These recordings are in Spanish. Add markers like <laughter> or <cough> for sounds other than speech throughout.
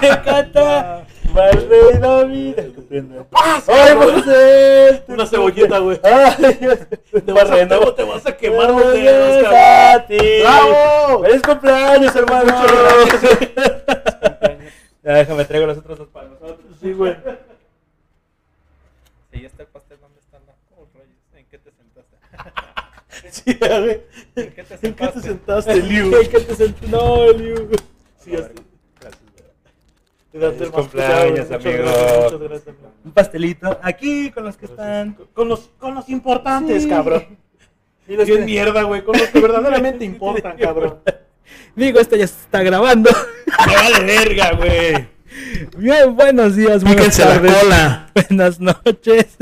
que canta. Más de la vida. ¡Ah, sí, ¡Ay, güey! José! Una cebollita, güey. Te vas, a, Barreno. te, te vas a quemar los dedos, ¡Feliz cabrón. a ti! ¡Bravo! ¡Feliz cumpleaños, hermano! Muchas gracias. <laughs> Ya déjame traigo los otros dos para nosotros. Sí, güey. Si ya está el pastel, ¿dónde está la rayos? ¿En qué te sentaste? <laughs> Sí. ¿En qué te ¿En qué te sentaste? <laughs> Liu? ¿Qué, qué te sent- No, Liu. Sí, así. Gracias, güey. Te das Feliz el cumpleaños, amigo. gracias, muchas gracias, amigo. Un pastelito aquí con los que están. Con los, con los importantes, Sí. cabrón. Y los Qué que- mierda, güey. Con los que verdaderamente <laughs> importan, cabrón. Digo, esto ya se está grabando. Me vale verga, güey. Bien, buenos días, buenas tardes, cola. <laughs> buenas noches.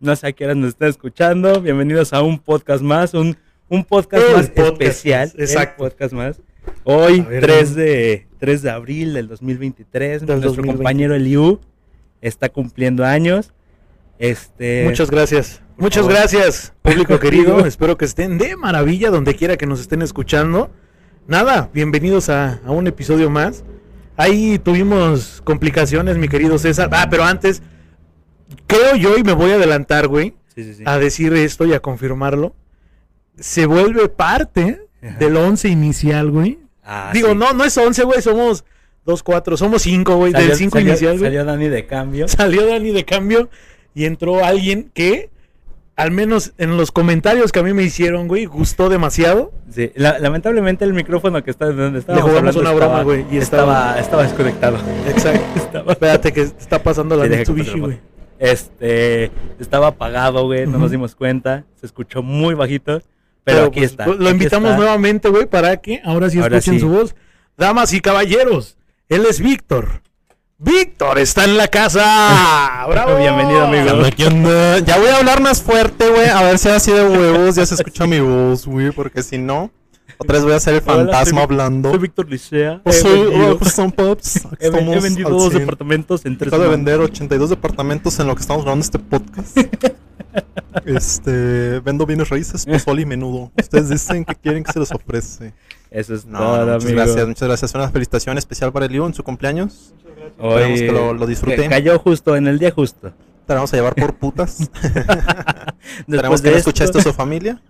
No sé a qué hora nos está escuchando. Bienvenidos a un podcast más, un, un podcast El más podcast, especial. el exacto. podcast más. Hoy, ver, 3 de, 3 de abril del 2023, Del nuestro 2020. compañero Eliu está cumpliendo años. Este, Muchas gracias. Muchas favor. gracias, público <laughs> querido. Espero que estén de maravilla donde quiera que nos estén escuchando. Nada, bienvenidos a, a un episodio más. Ahí tuvimos complicaciones, mi querido César. Ah, pero antes, creo yo, y me voy a adelantar, güey, Sí, sí, sí. a decir esto y a confirmarlo. Se vuelve parte Ajá. del once inicial, güey. Ah, Digo, sí. no, no es once, güey, somos dos, cuatro, somos cinco, güey, Salió- del cinco salió- inicial, güey Salió Dani de cambio. salió Dani de cambio y entró alguien que, al menos en los comentarios que a mí me hicieron, güey, gustó demasiado. Sí, la- lamentablemente el micrófono que está donde estaba jugamos una broma, güey, y estaba, estaba desconectado. Exacto. <laughs> Estaba, Espérate que está pasando la Mitsubishi, güey. Este, estaba apagado, güey, no nos dimos cuenta, se escuchó muy bajito, pero, Pero, aquí pues, está. Lo aquí invitamos está. nuevamente, güey, para que ahora sí Ahora escuchen sí. su voz. Damas y caballeros, él es Víctor. Víctor está en la casa. <laughs> ¡Bravo! Bienvenido, amigo. ¿Qué onda? Ya voy a hablar más fuerte, güey. A ver si así de huevos ya se escucha mi voz, güey. Porque si no, otra vez voy a ser el Hola, soy fantasma Vic- hablando. Soy Víctor Licea. Pues soy, son pops. <laughs> He he vendido dos 100. departamentos en tres Acabo de vender 82 departamentos en lo que estamos grabando este podcast. <laughs> Este, vendo bienes raíces, pozole y menudo. Ustedes dicen que quieren que se les ofrece. Eso es No, todo, muchas amigo. gracias, muchas gracias. Una felicitación especial para Elio en su cumpleaños. Hoy, Esperemos que lo- lo disfrute. que Cayó justo en el día justo. Te la vamos a llevar por <laughs> putas. Esperemos Después que de no escuche esto- esto su familia.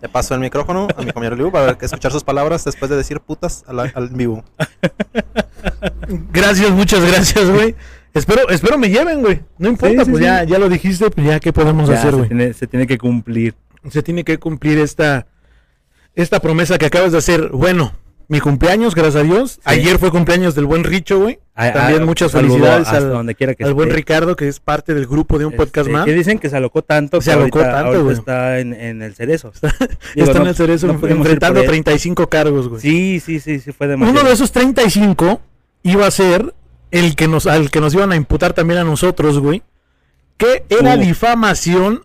Le paso el micrófono a mi compañero Liu para que escuchar sus palabras después de decir putas al, al vivo. Gracias, muchas gracias, güey. Espero, espero me lleven, güey. No importa, Sí, pues sí. ya, ya lo dijiste, pues ya, ¿qué podemos Ya, hacer, se, güey? tiene, se tiene que cumplir. se tiene que cumplir esta, esta promesa que acabas de hacer. Bueno, mi cumpleaños, gracias a Dios. Ayer fue cumpleaños del buen Richo, güey. También muchas felicidades al, donde quiera que al buen. Ricardo, que es parte del grupo de un podcast Este, más. Que dicen que se alocó tanto. Se alocó ahorita- tanto, ahorita güey. está en, en el cerezo. Digo, <laughs> Está en el cerezo no enfrentando por él. 35 cargos, güey. Sí, sí, sí, sí, fue demasiado. Uno de esos 35 iba a ser el que nos, al que nos iban a imputar también a nosotros, güey. Que era Uh. difamación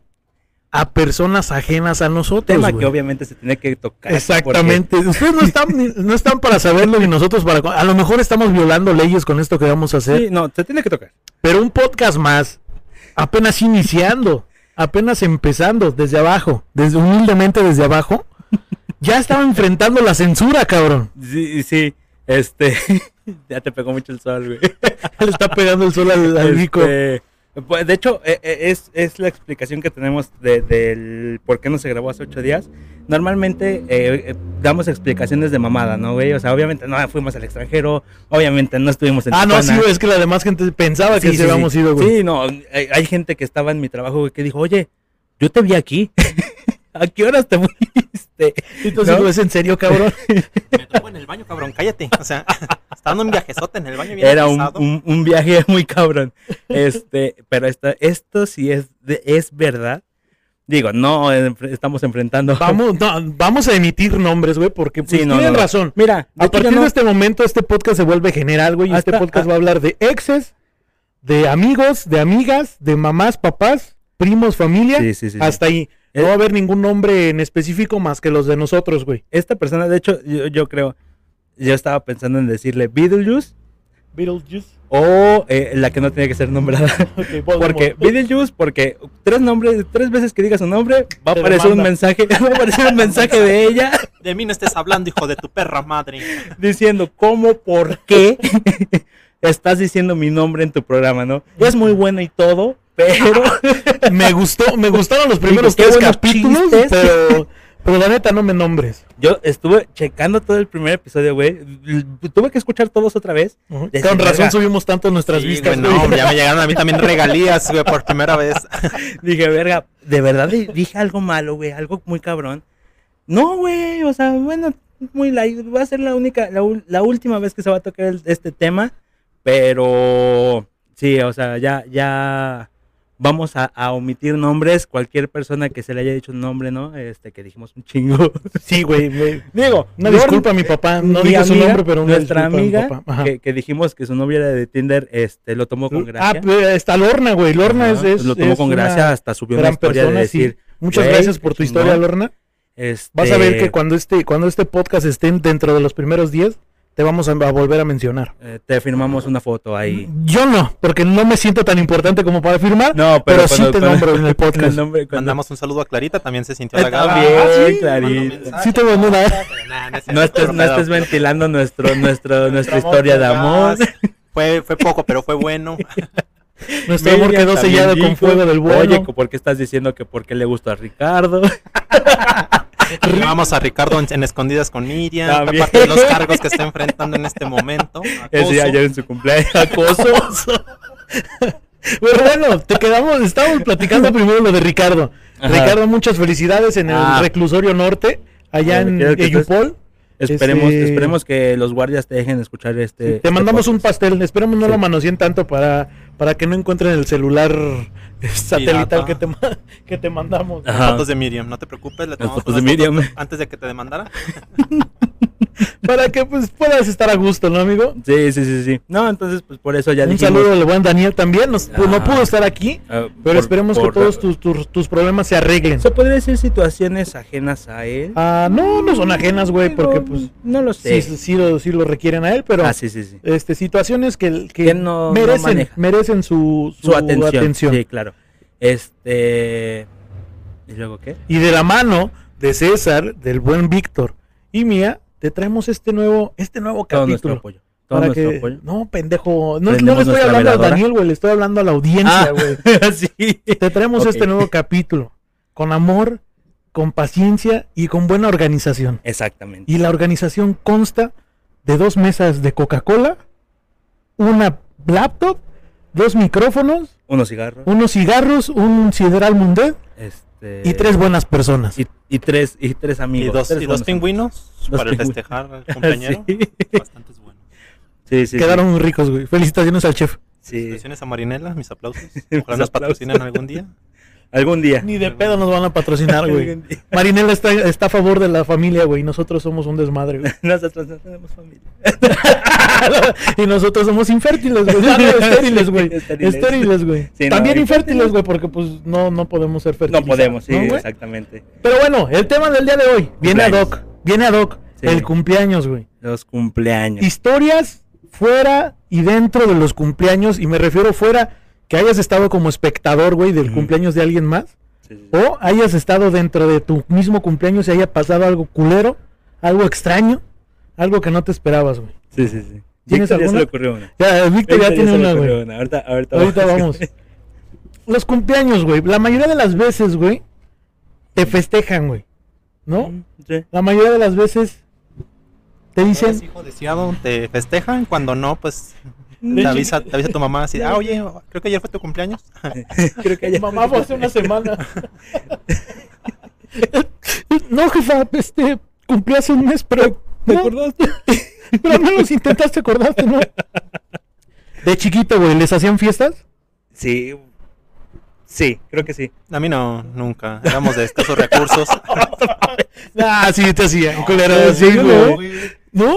a personas ajenas a nosotros. tema que obviamente se tiene que tocar. Exactamente. Ustedes no están, no están para saberlo ni nosotros para... A lo mejor estamos violando leyes con esto que vamos a hacer. Sí, no, se tiene que tocar. Pero un podcast más, apenas iniciando, apenas empezando desde abajo, desde humildemente desde abajo, ya estaba enfrentando la censura, cabrón. Sí, sí. Este. <laughs> <laughs> ya te pegó mucho el sol, güey. <laughs> Le está pegando el sol al, al Vico. Este, de hecho, eh, eh, es, es la explicación que tenemos de- del por qué no se grabó hace ocho días. Normalmente eh, damos explicaciones de mamada, ¿no, güey? O sea, obviamente no fuimos al extranjero, obviamente no estuvimos en Ah, no, sí, güey, es que la demás gente pensaba que Sí, sí, sí, habíamos ido, güey. Sí, no, hay, hay gente que estaba en mi trabajo güey, que dijo, oye, yo te vi aquí. <laughs> ¿A qué horas te fuiste? Entonces, ¿No? ¿no? ¿es en serio, cabrón? <laughs> Me tomo en el baño, cabrón, cállate. O sea, <laughs> está dando un viajezote en el baño bien Era un, un- un viaje muy cabrón. Este, pero esta, esto sí es, de- es verdad. Digo, no estamos enfrentando. <laughs> vamos, no, vamos a emitir nombres, güey, porque pues, Sí, no, tienen no, razón. Mira, A partir de este momento, este podcast se vuelve general, güey, y este Hasta- podcast ah. va a hablar de exes, de amigos, de amigas, de mamás, papás, primos, familia, Sí, sí, sí, sí. hasta ahí. Eh, No va a haber ningún nombre en específico más que los de nosotros, güey. esta persona, de hecho, yo, yo creo, yo estaba pensando en decirle Beetlejuice, Beetlejuice. o eh, la que no tiene que ser nombrada. <laughs> Porque Beetlejuice, porque tres nombres, tres veces que diga su nombre, va a Te aparecer un mensaje, <laughs> va a aparecer un mensaje de ella De mí no estés hablando, hijo de tu perra madre. <laughs> diciendo cómo, por qué estás diciendo mi nombre en tu programa, ¿no? Es muy bueno y todo, pero <laughs> me gustó, me gustaron los primeros qué tres buenos capítulos, chistes. pero, <laughs> pero la neta no me nombres. yo estuve checando todo el primer episodio, güey. Tuve que escuchar todos otra vez. Con razón verga. subimos tanto nuestras Sí, vistas. güey, no, ya me llegaron a mí también regalías, güey, por primera vez. <laughs> Dije, verga, de verdad di- dije algo malo, güey, algo muy cabrón. No, güey, o sea, bueno, muy light. Va a ser la única, la, ul- la última vez que se va a tocar el- este tema. Pero sí, o sea, ya, ya vamos a, a omitir nombres. Cualquier persona que se le haya dicho un nombre, ¿no? Este, que dijimos un chingo. <laughs> Sí, güey. me- Digo, Una disculpa a mi papá, no mi dije su nombre, pero una nuestra a mi amiga. Ajá. que, que dijimos que su novia era de Tinder, este, lo tomó con Ah, gracia. pues, está Lorna, güey. Lorna es, es- lo tomó es con gracia, hasta subió una historia persona, de sí. decir, Muchas "Güey, gracias por tu historia, chingón". Lorna. este, Vas a ver que cuando este, cuando este podcast esté dentro de los primeros 10, te vamos a, a volver a mencionar. eh, te firmamos una foto ahí. Yo no, porque no me siento tan importante como para firmar, No, pero, pero, sí cuando- te cuando- nombro en el podcast. nombre, cuando- Mandamos un saludo a Clarita, también se sintió Eh, halagada. también, Ah, sí, Clarita. Sí te mandó una... Nah, no es <laughs> No estés, no ventilando nuestro, nuestro, <laughs> nuestra historia de amor. Fue, fue poco, pero fue bueno. <laughs> Nuestro amor quedó sellado con fuego del bueno. Oye, ¿por qué estás diciendo que por qué le gusta a Ricardo? <laughs> Vamos a Ricardo en, en escondidas con Miriam. También. parte de los <laughs> cargos que está enfrentando en este momento. Acoso. ayer en su cumpleaños. Acoso. <laughs> Pero bueno, te quedamos, estábamos platicando primero lo de Ricardo. Ajá. Ricardo, muchas felicidades en el Ah. reclusorio norte, allá Bueno, en Eyupol. Esperemos, Este- esperemos que los guardias te dejen escuchar este. Te mandamos un pastel, esperemos no Sí. lo manoseen tanto para, para que no encuentren el celular satelital que te, que te mandamos. Ajá. Fotos de Miriam, no te preocupes. Le tomamos fotos de Miriam. fotos Antes de que te demandara. <laughs> Para que pues puedas estar a gusto, ¿no, amigo? Sí, sí, sí, sí. No, entonces, pues por eso ya Un dijimos. saludo al buen Daniel también, nos- pues, no Ah. pudo estar aquí, ah, pero por- esperemos por- que todos tus, tus, tus problemas se arreglen. ¿Se podría decir situaciones ajenas a él? Ah, no, no son ajenas, güey, porque pues No lo sí, sé. sí, lo, sí lo requieren a él, pero Ah, sí, sí, sí. este situaciones que, que Que no- no merecen, maneja. merecen su, Su atención. Sí, claro. Este. ¿Y luego qué? Y de la mano de César, del buen Víctor y mía, te traemos este nuevo, este nuevo capítulo. Todo para que- apoyo. No, pendejo. No, no le estoy hablando a veladora. Daniel, güey. Le estoy hablando a la audiencia, Ah, güey. <laughs> sí. Te traemos este nuevo capítulo. Con amor, con paciencia y con buena organización. Exactamente. Y la organización consta de dos mesas de Coca-Cola, una laptop, dos micrófonos, Unos cigarros. unos cigarros, un sideral mundet Este. Y tres buenas personas. Y, y tres, y tres Y amigos. dos, tres y dos buenos pingüinos Dos para pingüinos. festejar al compañero. <laughs> Sí. Bastante bueno. Sí, sí. Quedaron muy ricos, güey. Felicitaciones al chef. Felicitaciones a Marinela, mis aplausos. <laughs> Mis Ojalá nos aplausos. patrocinan algún día. <laughs> Algún día. Ni de pedo nos van a patrocinar, <laughs> güey. Marinela está, está a favor de la familia, güey. Nosotros somos un desmadre, güey. <laughs> Nosotros no tenemos familia. <laughs> y nosotros somos infértiles, güey. No, estériles, güey. Estériles. Güey. Sí, no, También infértiles. infértiles, güey, porque pues no, no podemos ser No fértiles. podemos, sí, exactamente. Pero bueno, el tema del día de hoy viene Cumpleaños. hoc. Viene ad hoc. Sí. El cumpleaños, güey. Los cumpleaños. Historias fuera y dentro de los cumpleaños. Y me refiero fuera que hayas estado como espectador, güey, del cumpleaños de alguien más. Sí, sí. O hayas estado dentro de tu mismo cumpleaños y haya pasado algo culero, algo extraño, algo que no te esperabas, güey. Sí, sí, sí. ¿Tienes Víctor ya se le ocurrió una. Ya, Víctor ya tiene una, güey. Ahorita, ahorita, Ahorita vamos. Los cumpleaños, güey. La mayoría de las veces, güey, te festejan, güey. ¿no? Sí. La mayoría de las veces te Eres dicen, hijo deseado, te festejan. Cuando no, pues te avisa, te avisa tu mamá así, ah, <laughs> oye, creo que ayer fue tu cumpleaños. <laughs> Creo que haya- mamá fue hace una semana. <laughs> no, jefa, este, cumplí hace un mes, pero... ¿Te no, acordaste? Pero al menos intentaste acordarte, ¿no? De chiquito, güey, ¿les hacían fiestas? Sí. Sí, creo que sí. A mí no, nunca. Éramos de escasos recursos. Ah, sí, te hacían, culero. Sí, güey. ¿No?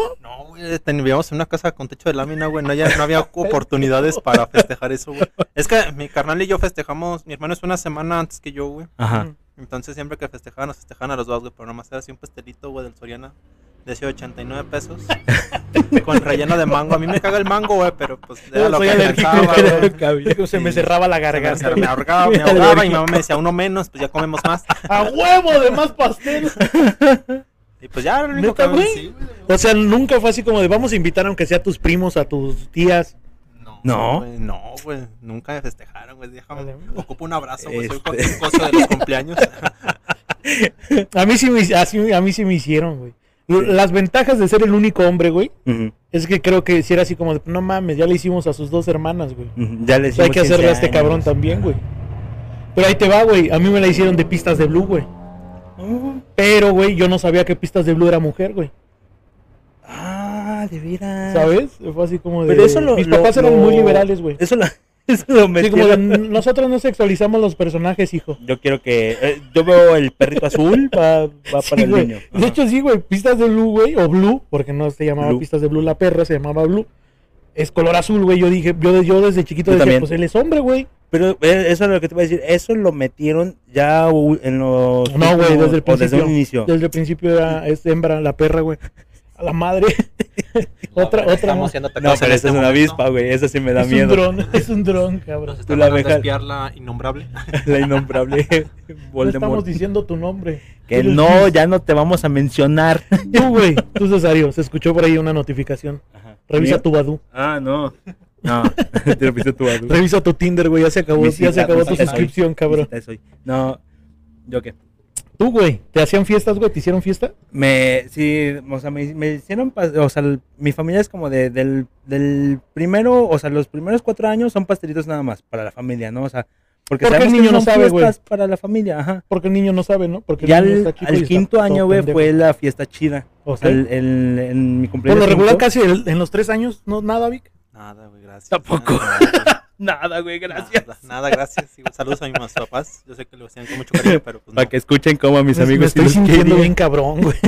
Ten- vivíamos en una casa con techo de lámina, güey. No, ya, no había <laughs> oportunidades para festejar eso, güey. <laughs> Es que mi carnal y yo festejamos, mi hermano es una semana antes que yo, güey. Ajá. Entonces siempre que festejaban, nos festejaban a los dos, güey. Pero nomás era así un pastelito, güey, del Soriana. de ese 89 pesos. <laughs> con relleno de mango. A mí me caga el mango, güey, pero pues era lo que alcanzaba, güey. Se me cerraba la Se me- garganta. me ahogaba, me ahogaba y mi mamá me decía uno menos, pues ya comemos más. ¡A huevo de más pastel! Y pues ya, lo único ¿Neta, que güey? sí, güey. O sea, nunca fue así como de vamos a invitar aunque sea a tus primos, a tus tías. No, No. güey, no, güey, nunca me festejaron, güey. Déjame, Vale. ocupo un abrazo, güey. Soy Este. cualquier cosa de los cumpleaños. <laughs> A mí sí me, así- a mí sí me hicieron, güey. Las ventajas de ser el único hombre, güey, es que creo que si era así como de, no mames, ya le hicimos a sus dos hermanas, güey. Ya le O sea, hay hicimos que hacerle a 15 este cabrón también, güey. Pero ahí te va, güey. A mí me la hicieron de pistas de blue, güey. Oh, Pero, güey, yo no sabía que pistas de blue era mujer, güey. Ah, de veras. ¿Sabes? Fue así como de. Pero eso lo. Mis lo- papás eran lo- muy liberales, güey. Eso lo, <laughs> eso lo Sí, como de, metieron. nosotros no sexualizamos los personajes, hijo. Yo quiero que. eh, yo veo el perrito azul, va, va <laughs> Sí, para el niño. De hecho, sí, güey. Pistas de Blue, güey. O Blue, porque no se llamaba Blue. Pistas de Blue la perra, se llamaba Blue. Es color azul, güey. Yo dije, yo, yo desde chiquito Yo decía, también. pues él es hombre, güey. Pero eh, eso es lo que te voy a decir. Eso lo metieron ya en los. No, güey, desde el desde principio. un inicio. Desde el principio era, es hembra, la perra, güey. A la madre. <laughs> otra, otra. Estamos no. siendo No, pero esa este es una momento. avispa, güey. Eso sí me da Es miedo. un dron, <laughs> es un dron, cabrón. Nos Tú la abeja- espiar la innombrable. <laughs> La innombrable No estamos Voldemort. diciendo tu nombre. Que no, ya no te vamos a mencionar. Tú, güey. Tú, Cesario. Se escuchó por ahí una notificación. Revisa ¿Mío? tu Badu. Ah, no. No, te lo viste tú. Revisa tu Tinder, güey. Ya se acabó, ya se acabó tu suscripción, soy, cabrón. soy. No, ¿yo qué? Tú, güey. ¿Te hacían fiestas, güey? ¿Te hicieron fiesta? Me, sí, o sea, me, me hicieron, o sea, el- mi familia es como de, del, del primero, o sea, los primeros cuatro años son pastelitos nada más para la familia, ¿no? O sea, porque, Porque el que niño no sabe, güey. para la familia, ajá. Porque el niño no sabe, ¿no? Porque el Ya niño al, está aquí, al está quinto año, güey, fue la fiesta chida. ¿O O sea, sí? el, el- en mi Por cumpleaños lo regular, casi en los tres años, no nada, Vic. Nada, güey, gracias. Tampoco. <laughs> Nada, güey, gracias. Nada, nada, gracias. Sí, saludos a mis <laughs> papás. Yo sé que lo hacían con mucho cariño, pero pues Para no. que escuchen cómo a mis Me- me amigos sí estoy sintiendo bien cabrón, güey.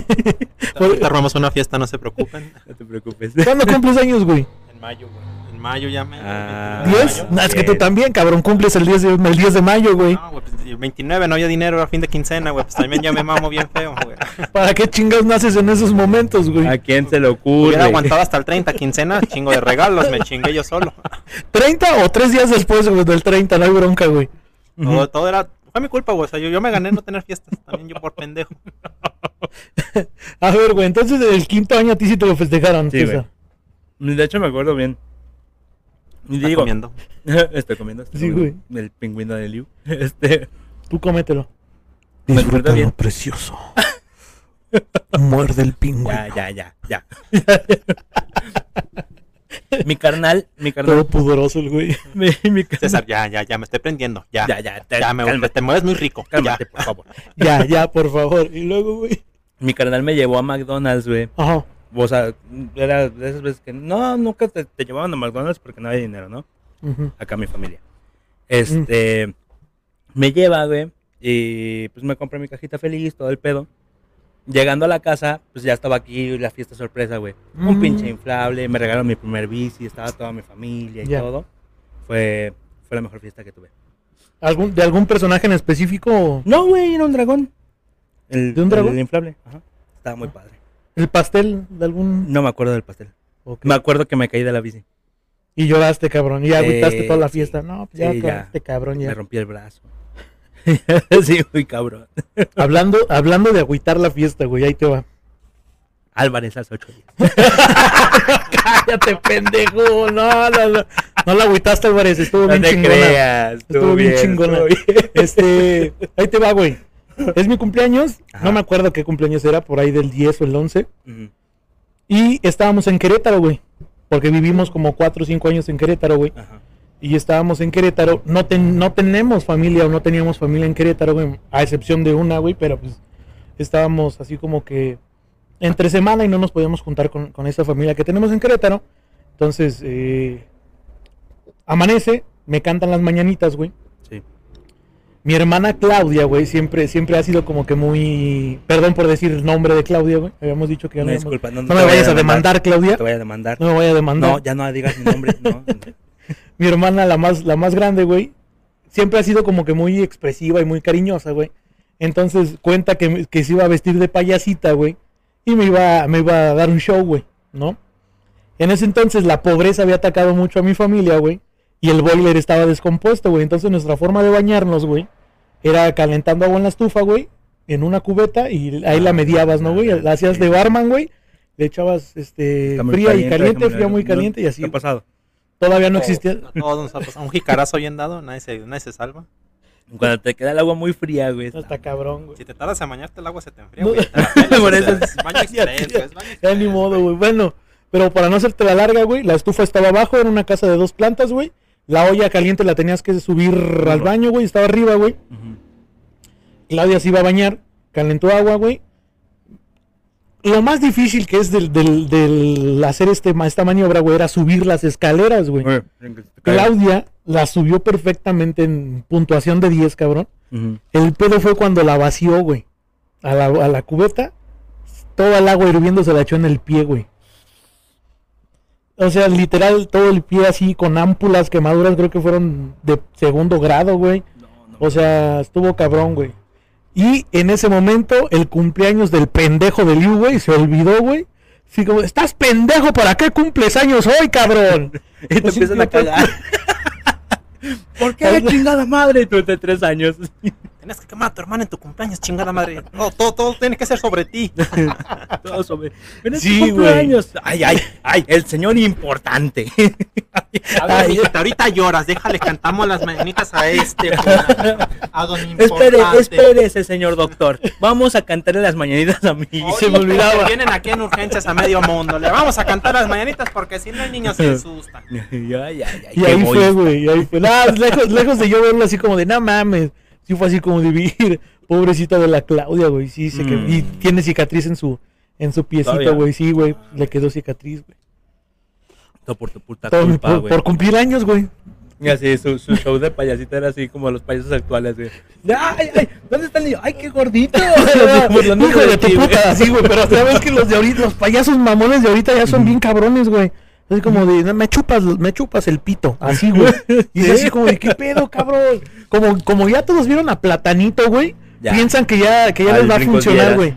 Ahorita armamos una fiesta, no se preocupen. <laughs> No te preocupes. ¿Cuándo cumples años, güey? En mayo, güey. Mayo ya me. Ah. 29 de ¿10? mayo. No, es que tú también, cabrón, cumples el 10 de, el 10 de mayo, güey. No, güey, pues, el 29 no había dinero a fin de quincena, güey. Pues también ya me mamo bien feo, güey. <laughs> ¿Para qué chingas naces en esos momentos, güey? ¿A quién se le ocurre? Hubiera aguantado hasta el 30 quincena, chingo de regalos, me chingué yo solo. <laughs> ¿30 o tres días después güey, del 30? No hay bronca, güey. Todo, todo era. Fue mi culpa, güey. O sea, yo, yo me gané no tener fiestas. También yo por pendejo. <laughs> A ver, güey, entonces el quinto año a ti sí te lo festejaron, Sí, César. De hecho, me acuerdo bien. Y Está digo, comiendo. <laughs> estoy comiendo. estoy Sí, comiendo El pingüino de Liu. <laughs> Este, Tú cómetelo. Me acuerdo bien. precioso. <laughs> Muerde el pingüino. ya, ya, ya, ya. mi carnal, mi carnal. Todo pudoroso el güey. mi, mi carnal- César, ya, ya, ya, me estoy prendiendo. Ya, Ya, ya, ya, te- me, cálmate. te mueves muy rico. Cálmate, ya. por favor. Ya, ya, por favor. Y luego, güey. Mi carnal me llevó a McDonald's, güey. Ajá. O sea, era de esas veces que no, nunca te, te llevaban a McDonald's porque no había dinero, ¿no? Acá mi familia. Este, me lleva, güey, y pues me compré mi cajita feliz, todo el pedo. Llegando a la casa, pues ya estaba aquí la fiesta sorpresa, güey. Un Mm. pinche inflable, me regalaron mi primer bici, estaba toda mi familia y todo. Fue, fue la mejor fiesta que tuve. ¿Algún, ¿De algún personaje en específico? No, güey, era un dragón. El, ¿De un dragón? El inflable, ajá. Estaba muy padre. ¿El pastel de algún...? No me acuerdo del pastel. Me acuerdo que me caí de la bici. Y lloraste, cabrón. Y agüitaste Sí, toda la sí. fiesta. No, pues ya Sí, ya. cabrón. Ya. Me rompí el brazo. <laughs> sí, muy cabrón. Hablando, hablando de agüitar la fiesta, güey. Ahí te va. Álvarez hace ocho días. <laughs> Cállate, pendejo. No, no, no. No la agüitaste, Álvarez. Estuvo No bien te chingona. creas. Estuvo bien chingona. estuvo bien. Este, ahí te va, güey. <laughs> Es mi cumpleaños. Ajá. No me acuerdo qué cumpleaños era, por ahí del 10 o el 11. Ujú. Y estábamos en Querétaro, güey. Porque vivimos como 4 o 5 años en Querétaro, güey. Ajá. Y estábamos en Querétaro. No, ten- no tenemos familia o no teníamos familia en Querétaro, güey. A excepción de una, güey. Pero pues estábamos así como que entre semana y no nos podíamos juntar con, con esa familia que tenemos en Querétaro. Entonces, eh, amanece, me cantan las mañanitas, güey. Mi hermana Claudia, güey, siempre, siempre ha sido como que muy... Perdón por decir el nombre de Claudia, güey. Habíamos dicho que ya no, disculpa. No, me vayas a demandar, Claudia. No te voy a demandar. No me vaya a demandar. No, ya no digas mi nombre. No. <laughs> Mi hermana, la más, la más grande, güey, siempre ha sido como que muy expresiva y muy cariñosa, güey. Entonces cuenta que, que se iba a vestir de payasita, güey. y me iba, me iba a dar un show, güey, ¿no? En ese entonces la pobreza había atacado mucho a mi familia, güey, y el boiler estaba descompuesto, güey. Entonces nuestra forma de bañarnos, güey, era calentando agua en la estufa, güey, en una cubeta y ahí la mediabas, ¿no, güey? La hacías de barman, güey. Le echabas este fría y caliente, fría muy ¿No caliente y así. ¿Qué ha pasado? Todavía no existía. A todos nos ha pasado. Un jicarazo bien dado, nadie se, nadie se salva. Cuando te queda el agua muy fría, güey. No está cabrón, güey. Si te tardas en bañarte, el agua se te enfría, No. güey. <laughs> Por eso es baño express, güey, Ya ni modo, güey. Bueno, pero para no hacerte la larga, güey, la estufa estaba abajo, era una casa de dos plantas, güey. La olla caliente la tenías que subir al baño, güey, estaba arriba, güey. Claudia se iba a bañar, calentó agua, güey. Lo más difícil que es del, del, del hacer este, ma- esta maniobra, güey, era subir las escaleras, güey. Claudia la subió perfectamente en puntuación de 10, cabrón. El pedo fue cuando la vació, güey. A la, a la cubeta. Toda el agua hirviendo se la echó en el pie, güey. O sea, literal, todo el pie así con ámpulas, quemaduras, creo que fueron de segundo grado, güey. No, no. O sea, estuvo cabrón, güey. Y en ese momento, el cumpleaños del pendejo de Liu, güey, se olvidó, güey. Así como, estás pendejo, ¿para qué cumples años hoy, cabrón? <laughs> Y te Así empiezan a cagar. <laughs> ¿Por qué chingada madre? Tú de tres años. <laughs> Tienes que quemar a tu hermana en tu cumpleaños, chingada madre. No, todo, todo tiene que ser sobre ti. <laughs> Todo sobre. Pero Sí, cumpleaños. Ay, ay, ay, el señor importante. <laughs> A ver, mijita, ahorita lloras, déjale, cantamos las mañanitas a este. A don espere, espérese, señor doctor. Vamos a cantarle las mañanitas a mí. Ahorita se me olvidaba. Vienen aquí en urgencias a medio mundo. Le vamos a cantar las mañanitas porque si no el niño se asusta. <laughs> Ay, ay, ay, Y ahí fue, güey, y ahí fue. Nah, lejos, lejos de yo verlo así como de, no mames. Sí fue así como de vivir. Pobrecita de la Claudia, güey. Sí, se quedó- Mm. Y tiene cicatriz en su, en su piecito, güey. Sí, güey. Le quedó cicatriz, güey. Todo por tu puta Todo culpa, por, güey. por cumplir años, güey. Y así, su, su show de payasita era así como los payasos actuales, güey. Ay, ay, ¿dónde está el niño? Ay, qué gordito. <laughs> <laughs> Hijo de tu puta, así, güey. Pero sabes que los de ahorita, los payasos mamones de ahorita ya son bien cabrones, güey. Es como de, "No, me chupas, me chupas el pito. Así, güey. <laughs> Y es Sí. así como de, ¿qué pedo, cabrón? Como, como ya todos vieron a Platanito, güey. Ya. Piensan que ya, que ya Al les va a funcionar, güey.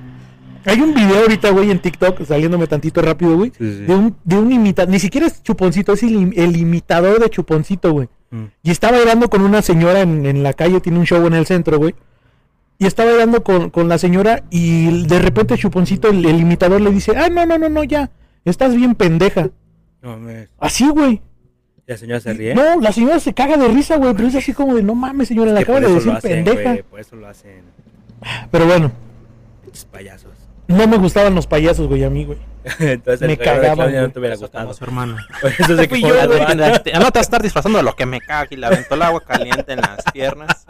Hay un video ahorita, güey, en TikTok, saliéndome tantito rápido, güey. Sí, sí. De un, de un imitador, ni siquiera es Chuponcito, es el, im- el imitador de Chuponcito, güey. Mm. Y está bailando con una señora en, en la calle, tiene un show en el centro, güey. Y está bailando con, con la señora y de repente Chuponcito, el, el imitador, le dice, ah, no, no, no, no, ya, estás bien pendeja. No, mames. Así, güey. ¿Y la señora se ríe? No, la señora se caga de risa, güey, pero es así como de, no mames, señora, Es que acaba de decir hacen, pendeja. güey, por eso lo hacen. Pero bueno, payasos. No me gustaban los payasos, güey, a mí, güey. <laughs> Entonces Me cagaban, no te hubiera gustado. su hermano. Por eso se yo. <laughs> No te vas a estar disfrazando de lo que me caga y le aventó el agua caliente en las piernas.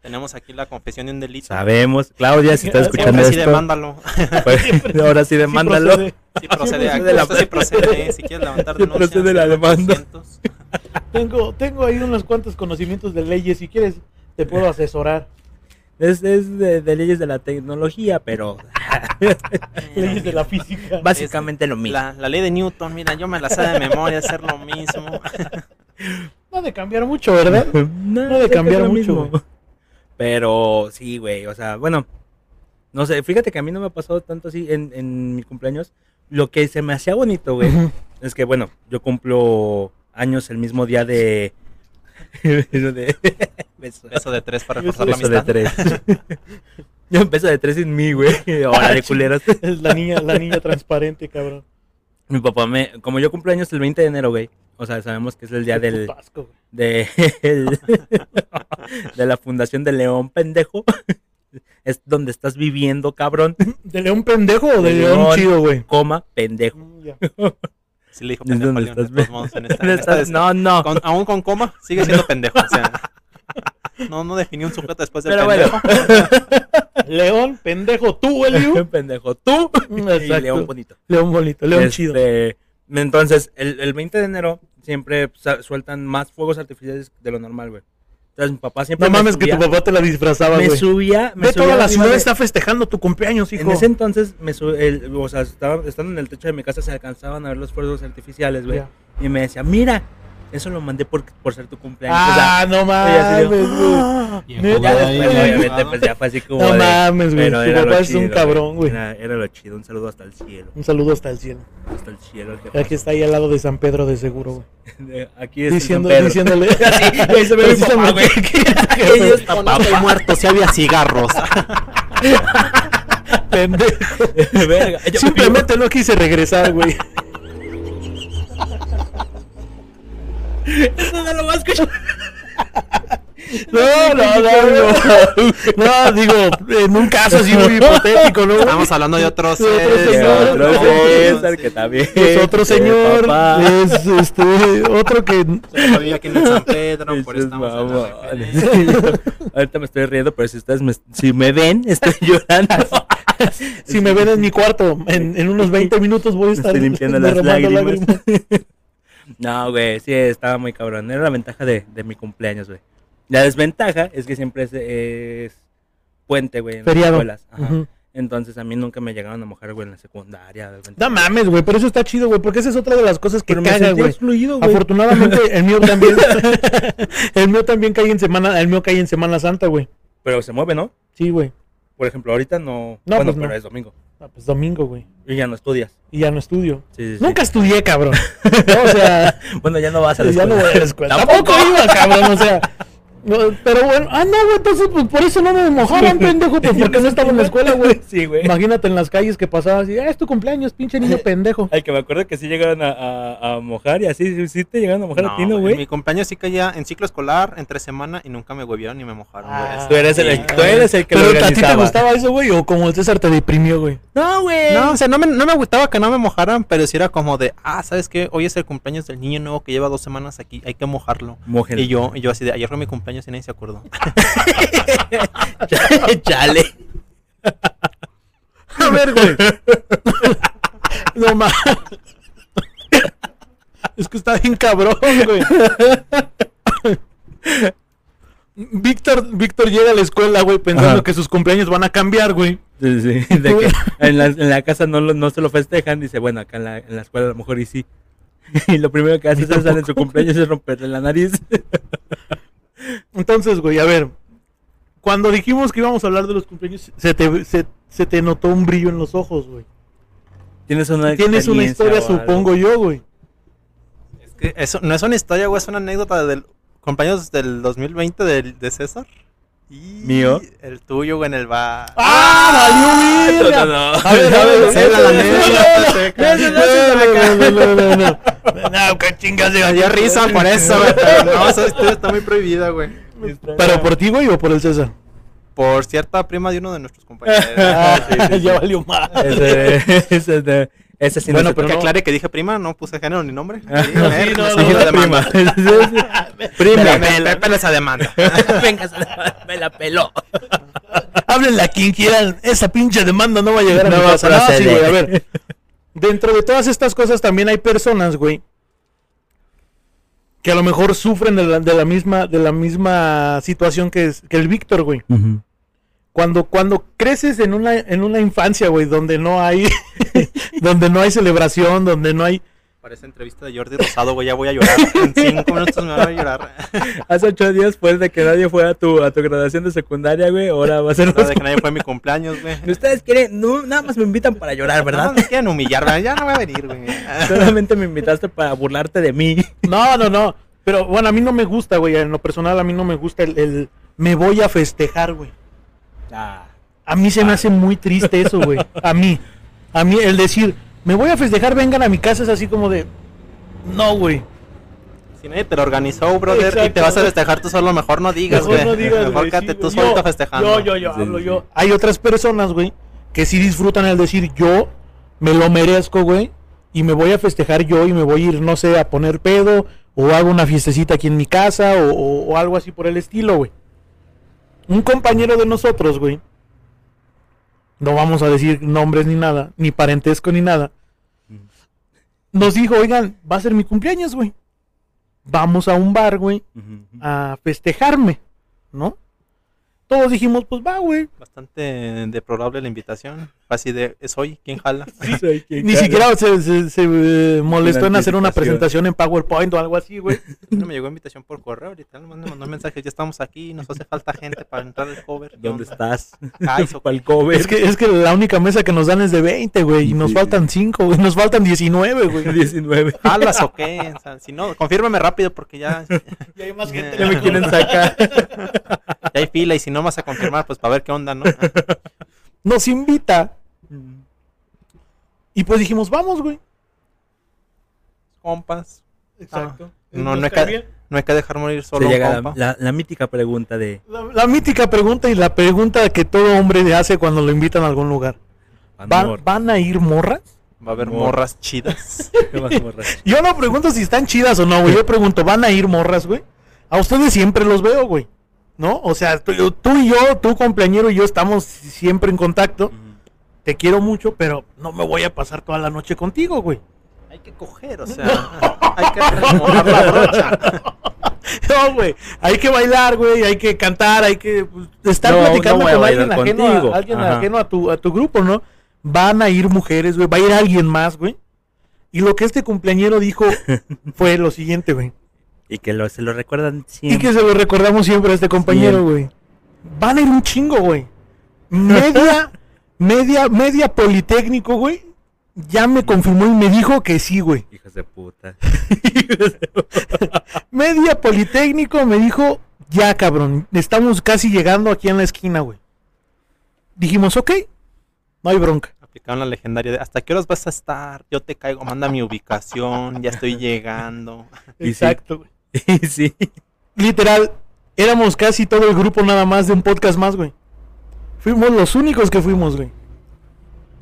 Tenemos aquí la confesión de un delito. Sabemos, Claudia, si estás Sí, escuchando Ahora sí esto, demándalo. pues, <laughs> ahora sí demándalo. procede. Sí procede, procede la- esto sí procede. ¿eh? Si quieres levantar Sí denuncias, procede la demanda. 200. Tengo, tengo ahí unos cuantos conocimientos de leyes, si quieres te puedo asesorar. Es, es de, de leyes de la tecnología, pero Leyes de la física. básicamente lo mismo. La, la ley de Newton, mira, yo me la sé de memoria, hacer lo mismo. <laughs> No de cambiar mucho, ¿verdad? No, de cambiar mucho, mismo. Pero sí, güey, o sea, bueno, no sé, fíjate que a mí no me ha pasado tanto así en, en mi cumpleaños. Lo que se me hacía bonito, güey, es que, bueno, yo cumplo años el mismo día de... <laughs> de beso, Beso de tres para reforzar la beso de amistad. tres. <laughs> yo empiezo de tres sin mí, güey. <laughs> Ahora de culeros. Es la niña, la niña transparente, cabrón. Mi papá me... Como yo cumplo años el 20 de enero, güey. O sea, sabemos que es el día del... De, <laughs> el- <laughs> de la Fundación de León Pendejo. Es donde estás viviendo, cabrón. ¿De león pendejo o de De león león. chido, güey? Coma, pendejo. Mm. Sí le dijo ¿Es pendejo a donde León, de estás todos ve- modos, en esta- en esta Estás- no, no. con- aún con coma, sigue siendo pendejo. O sea, no, no definió un sujeto después del Pero bueno. <laughs> León, pendejo, tú, Eliu. <laughs> pendejo, tú. <laughs> y. León bonito. León bonito, león Este, chido. Entonces, el, el 20 de enero siempre sueltan más fuegos artificiales de lo normal, güey. Entonces, mi papá siempre. No me mames que tu papá te la disfrazaba, Me güey. subía. Me Ve subía toda la ciudad de- está festejando tu cumpleaños, hijo. En ese entonces, me su- el- o sea, estaba, estando en el techo de mi casa, se alcanzaban a ver los fuegos artificiales, güey. Y me decía, mira, Eso lo mandé por, por ser tu cumpleaños. O sea, Ah, no mames, güey. Ya después, güey. obviamente, pues ya fue así como. No de- mames, güey, tu era lo papá es un chido, cabrón, güey. Era, era lo chido. Un saludo hasta el cielo. Un saludo hasta el cielo. Hasta el cielo. el. Aquí está ahí al lado de San Pedro de seguro, güey. <laughs> Aquí es Diciendo, San Pedro. diciéndole. <laughs> Güey, se ve mi papá, güey. Ellos estoy muerto, si había cigarros. <laughs> Pendejo. Verga, Simplemente no quise regresar, güey. Eso no lo vas a escuchar. No, no, no, no. No, digo, en un caso así muy hipotético, ¿no? Estamos hablando de otro señor, otro no, César, que también. Es otro señor, papá. es este, otro que... En San Pedro, por estamos. Ahorita me estoy riendo, pero si ustedes me, si me ven, estoy <laughs> llorando. Si me ven en mi cuarto, en, en unos 20 minutos voy a estar estoy limpiando las lágrimas. No, güey, sí, estaba muy cabrón. Era la ventaja de, de mi cumpleaños, güey. La desventaja es que siempre es, es puente, güey, en las escuelas. Ajá. Entonces a mí nunca me llegaron a mojar, güey, en la secundaria. de No mames, güey, pero eso está chido, güey, porque esa es otra de las cosas que Pero me caga, güey. Afortunadamente, <laughs> el mío también. <laughs> el mío también cae en semana, el mío cae en Semana Santa, güey. Pero se mueve, ¿no? Sí, güey. Por ejemplo, ahorita no. No, bueno, pues pero no. es domingo. Ah, pues domingo, güey. Y ya no estudias. Y ya no estudio. Sí, sí, sí. Nunca estudié, cabrón. <laughs> No, o sea, Bueno, ya no vas a la ya escuela. no voy a la escuela. Tampoco. Tampoco iba, cabrón, o sea. No, pero bueno, ah, no, güey, entonces pues por eso no me mojaban, pendejo, pues porque no estaba en la escuela, güey. <laughs> Sí, güey. Imagínate en las calles que pasaba así, ah, es tu cumpleaños, pinche niño <laughs> pendejo. Ay, que me acuerdo que sí llegaron a, a, a mojar y así, sí, sí te llegaron a mojar a ti, ¿no, güey? Mi cumpleaños sí caía en ciclo escolar, entre semana, y nunca me huevieron ni me mojaron, güey. Ah, Tú eres el, tú eres el que lo Pero a ti te gustaba eso, güey, o como el César te deprimió, güey. No, güey. No, o sea, no me, no me gustaba que no me mojaran, pero sí era como de, ah, ¿sabes qué? Hoy es el cumpleaños del niño nuevo que lleva dos semanas aquí, hay que mojarlo. Mojen. Y yo, y yo así de, ayer fue mi cumpleaños y nadie se acordó. <laughs> <laughs> Chale. A ver, güey. No mames. Es que está bien cabrón, güey. Víctor, Víctor llega a la escuela, güey, pensando Ajá. que sus cumpleaños van a cambiar, güey. Sí, sí, de que en la, en la casa no, lo- no se lo festejan, dice, bueno, acá en la, en la escuela a lo mejor y sí. <laughs> Y lo primero que hace César en su cumpleaños es romperle la nariz. Entonces, güey, a ver. Cuando dijimos que íbamos a hablar de los cumpleaños, se te, se, se te notó un brillo en los ojos, güey. Tienes una Tienes una historia, supongo yo, güey. Es que eso no es una historia, güey, es una anécdota del cumpleaños del 2020 del, de César. Y ¿Mío? El tuyo, güey, en el bar. ¡Ah, valió! No, no, no. A ver, a ver, Cela, la no, neta, no, no, no, no, qué chingas de Me dio risa por eso, güey. No, esa historia está muy prohibida, güey. ¿Pero por ti, güey, o por el César? Por cierta prima de uno de nuestros compañeros. <laughs> Ah, sí, sí, <laughs> sí. ya valió más. Ese, ese, de- ese sí bueno, no pero no. que aclare que dije prima, no puse género ni nombre. <laughs> Sí, sí, me no, no, la no, demanda. prima. Me- pela esa demanda. Venga, me la peló. Háblenle a quien quieran. Esa pinche demanda no va a llegar a No mi casa. No, sí, güey, a ver. Dentro de todas estas cosas también hay personas, güey, que a lo mejor sufren de la, de la misma de la misma situación que, es, que el Víctor, güey. Cuando, cuando creces en una, en una infancia, güey, donde no hay, <laughs> donde no hay celebración, donde no hay, Parece entrevista de Jordi Rosado, güey, ya voy a llorar. En cinco minutos me voy a llorar. Hace ocho días después de que nadie fue a tu, a tu graduación de secundaria, güey, ahora va a ser No, los de que nadie fue a mi cumpleaños, güey. <laughs> Ustedes quieren, no, nada más me invitan para llorar, ¿Verdad? ¿verdad? me quieren humillar, ¿verdad? Ya no voy a venir, güey. <laughs> Solamente me invitaste para burlarte de mí. No, no, no. Pero bueno, a mí no me gusta, güey. En lo personal, a mí no me gusta el, el me voy a festejar, güey. A mí se me hace muy triste eso, güey. A mí. A mí el decir, me voy a festejar, vengan a mi casa es así como de... No, güey. Si nadie te lo organizó, brother, y te vas a festejar tú solo, mejor no digas, Mejor güey. no digas, Mejor güey, quédate sí, tú solito Yo- festejando. Yo, yo, yo, Sí, hablo sí, yo. Hay otras personas, güey, que sí disfrutan el decir, yo me lo merezco, güey, y me voy a festejar yo y me voy a ir, no sé, a poner pedo, o hago una fiestecita aquí en mi casa, o, o- o algo así por el estilo, güey. Un compañero de nosotros, güey, no vamos a decir nombres ni nada, ni parentesco ni nada, nos dijo, oigan, va a ser mi cumpleaños, güey. Vamos a un bar, güey, a festejarme, ¿no? Todos dijimos, pues va, güey. Bastante deplorable la invitación. Así de, soy, ¿quién jala? <laughs> Soy quien Ni jala. siquiera se, se- se, eh, molestó en hacer una presentación en PowerPoint o algo así, güey. <laughs> No me llegó invitación por correo, ahorita me mandó un mensaje, ya estamos aquí, nos hace falta gente para entrar al cover. ¿qué ¿Dónde onda? estás? <laughs> Ah, eso ¿Cuál cover? Es que, es que la única mesa que nos dan es de 20, güey. Y nos Sí. faltan 5, güey. Nos faltan 19, güey. 19. ¿Jalas o qué? O sea, si no, confírmame rápido porque ya, ya hay más gente Ya me quieren sacar. hay fila y si no vas a confirmar, pues para ver qué onda, ¿no? Nos invita. Y pues dijimos, vamos, güey. Compas. Exacto. No, no hay, que, no hay que dejar morir Se solo un llega la, compa. la- la mítica pregunta de La, la mítica pregunta y la pregunta que todo hombre hace cuando lo invitan a algún lugar. ¿Va- amor. ¿Van a ir morras? Va a haber <laughs> <laughs> morras chidas. Yo no pregunto si están chidas o no, güey. Yo pregunto, ¿van a ir morras, güey? A ustedes siempre los veo, güey. ¿No? O sea, tú, tú y yo, tu compañero y yo estamos siempre en contacto. Te quiero mucho, pero no me voy a pasar toda la noche contigo, güey. hay que coger, o sea, hay que remojar la <laughs> brocha. No, güey. Hay que bailar, güey. Hay que cantar, hay que pues, estar No, platicando no con alguien, ajeno, a, alguien ajeno a tu, a tu grupo, ¿no? Van a ir mujeres, güey. Va a ir alguien más, güey. Y lo que este cumpleañero dijo <laughs> fue lo siguiente, güey. Y que lo, se lo recuerdan Y siempre. que se lo recordamos siempre a este compañero, güey. Van a ir un chingo, güey. Media, <laughs> media, media politécnico, güey. Ya me confirmó y me dijo que sí, güey. <laughs> Hijos de puta. <laughs> Media politécnico me dijo, ya cabrón, estamos casi llegando aquí en la esquina, güey. Dijimos, ok, no hay bronca. Aplicaron la legendaria de ¿hasta qué horas vas a estar? Yo te caigo, manda mi ubicación, ya estoy llegando. <laughs> Exacto, güey. Y sí. Literal, éramos casi todo el grupo nada más de un podcast más, güey. Fuimos los únicos que fuimos, güey.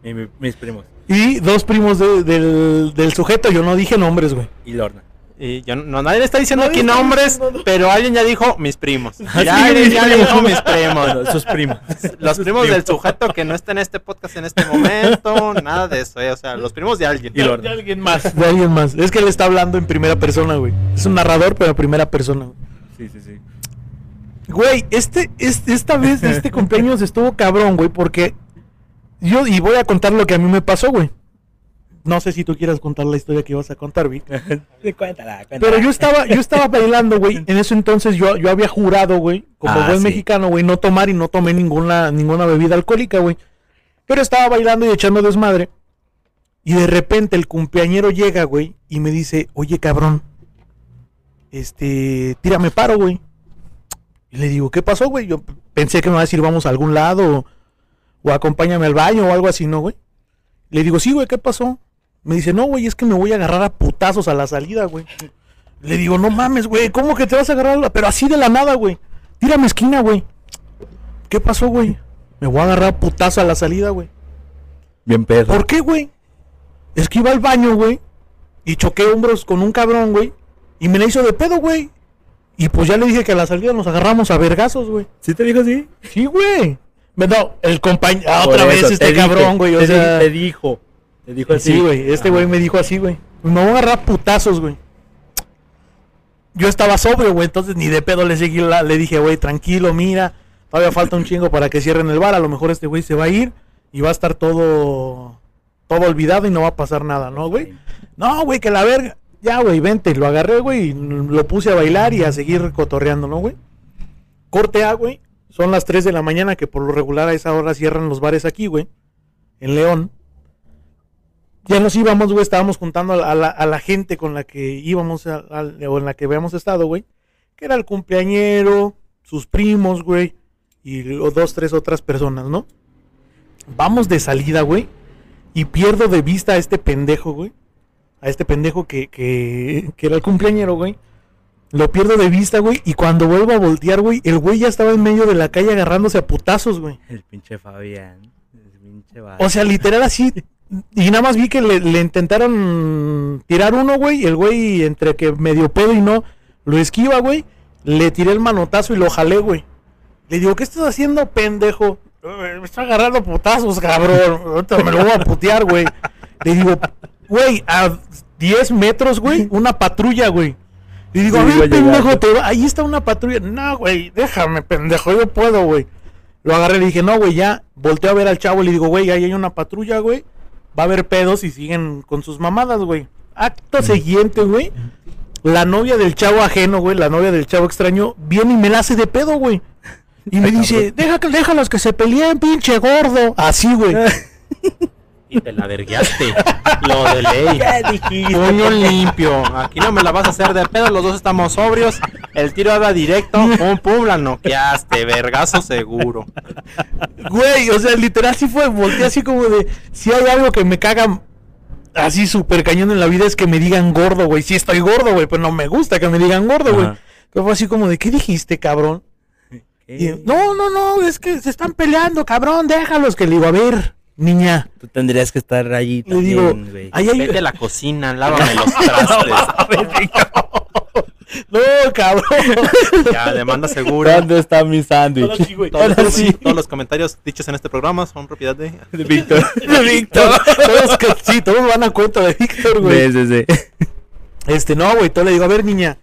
Y mi- mis primos. Y dos primos de- del, del sujeto, yo no dije nombres, güey. Y Lorna. Y yo no, no, nadie le está diciendo Nadie aquí está nombres, diciendo- pero alguien ya dijo mis primos. <laughs> Ya sí, alguien mis ya primos. dijo mis <laughs> primos. Sus primos. Los primos del sujeto que no está en este podcast en este momento, nada de eso, eh, o sea, los primos de alguien. Y Lorna. De alguien más. De alguien más. Es que él está hablando en primera persona, güey. Es un narrador, pero en primera persona, güey. Sí, sí, sí. Güey, este, este, esta vez este <laughs> cumpleaños estuvo cabrón, güey, porque yo, y voy a contar lo que a mí me pasó, güey. No sé si tú quieras contar la historia que ibas a contar, Vic. <laughs> Sí, cuéntala, cuéntala. Pero yo estaba, yo estaba bailando, güey. En ese entonces yo, yo había jurado, güey, como Ah, buen sí. mexicano, güey, no tomar y no tomé ninguna, ninguna bebida alcohólica, güey. Pero estaba bailando y echando desmadre. Y de repente el cumpleañero llega, güey, y me dice, oye, cabrón, este, tírame paro, güey. Y le digo, ¿qué pasó, güey? Yo pensé que me iba a decir, vamos a algún lado, o, o acompáñame al baño, o algo así, ¿no, güey? Le digo, sí, güey, ¿qué pasó? Me dice, no, güey, es que me voy a agarrar a putazos a la salida, güey. Le digo, no mames, güey, ¿cómo que te vas a agarrar? a la-?" Pero así de la nada, güey. Tírame esquina, güey. ¿Qué pasó, güey? Me voy a agarrar a putazo a la salida, güey. Bien pedo. ¿Por qué, güey? Es que iba al baño, güey. Y choqué hombros con un cabrón, güey. Y me la hizo de pedo, güey. Y pues ya le dije que a la salida nos agarramos a vergazos, güey. ¿Sí te dijo así? Sí, güey. No, el compañero. Por otra vez este cabrón, güey. O sea. te dijo. Te dijo así. Sí, güey. Este güey me dijo así, güey. Me voy a agarrar putazos, güey. Yo estaba sobrio, güey. Entonces ni de pedo le seguí la- le dije, güey, tranquilo, mira. Todavía falta un chingo para que cierren el bar. A lo mejor este güey se va a ir y va a estar todo. Todo olvidado y no va a pasar nada, ¿no, güey? No, güey, que la verga. Ya, güey, vente. Lo agarré, güey, y lo puse a bailar y a seguir cotorreando, ¿no, güey? Corte A, güey. Son las 3 de la mañana que por lo regular a esa hora cierran los bares aquí, güey. En León. Ya nos íbamos, güey, estábamos juntando a la, gente con la que íbamos o en la que habíamos estado, güey. Que era el cumpleañero, sus primos, güey. Y dos, tres otras personas, ¿no? Vamos de salida, güey. Y pierdo de vista a este pendejo, güey. A este pendejo que, que, que era el cumpleañero, güey. Lo pierdo de vista, güey. Y cuando vuelvo a voltear, güey, el güey ya estaba en medio de la calle agarrándose a putazos, güey. El pinche Fabián. El pinche. O sea, literal así. Y nada más vi que le, le intentaron tirar uno, güey. y El güey, entre que medio pedo y no, lo esquiva, güey. Le tiré el manotazo y lo jalé, güey. Le digo, ¿qué estás haciendo, pendejo? "Eh, Me está agarrando putazos, cabrón. Ahorita me lo voy a putear, güey. Le digo, güey, a 10 metros, güey, una patrulla, güey. Le digo, Sí, a pendejo, te va- ahí está una patrulla. No, güey, déjame, pendejo, yo puedo, güey. Lo agarré y le dije, no, güey, ya. Volteo a ver al chavo y le digo, güey, ahí hay una patrulla, güey. Va a haber pedos y siguen con sus mamadas, güey. Acto siguiente, güey. La novia del chavo ajeno, güey, la novia del chavo extraño, viene y me la hace de pedo, güey. Y me dice, Deja déjalos que se peleen, pinche gordo. Así, güey. <laughs> Y te la vergueaste. Lo de ley. Puño limpio. Aquí no me la vas a hacer de pedo. Los dos estamos sobrios. El tiro va directo. Pum, pum, la noqueaste. Vergazo seguro. Güey, o sea, literal sí fue, volteé así como de, si hay algo que me caga así súper cañón en la vida es que me digan gordo, güey. Sí estoy gordo, güey, pero no me gusta que me digan gordo, güey. Pero fue así como de, ¿qué dijiste, cabrón? Y, no, no, no, es que se están peleando, cabrón, déjalos. Que le digo, a ver, niña, Tú tendrías que estar allí digo, también, güey. ahí hay... Vete a la cocina, lávame <laughs> los trastes. <laughs> No, cabrón. Ya, demanda segura. ¿Dónde está mi sándwich? sí. Todos, sí. todos los comentarios dichos en este programa son propiedad de. <laughs> De Víctor. De Víctor. Todos, que, sí, todos van a cuenta de Víctor, güey. Sí, sí, sí. Este, no, güey, entonces le digo, a ver, niña,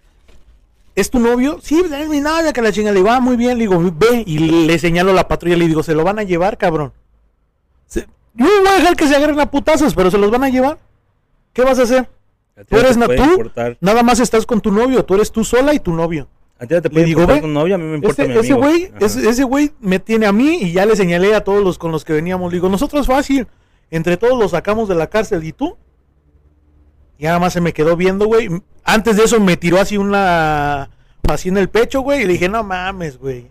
¿es tu novio? Sí, es mi novia, que la chinga. Le digo, ah, muy bien, le digo, ve, y le señalo la patrulla, le digo, se lo van a llevar, cabrón. Yo voy a dejar que se agarren a putazos, pero se los van a llevar. ¿Qué vas a hacer? A ¿Tú eres na- tú? importar. Nada más estás con tu novio, tú eres tú sola y tu novio. A ti te puede digo, importar ve, tu novia, a mí me importa Ese mi ese amigo. güey, ese ese güey me tiene a mí y ya le señalé a todos los con los que veníamos. Le digo, nosotros fácil, entre todos los sacamos de la cárcel y tú. Y nada más se me quedó viendo, güey. Antes de eso me tiró así una, así en el pecho, güey. Y le dije, no mames, güey.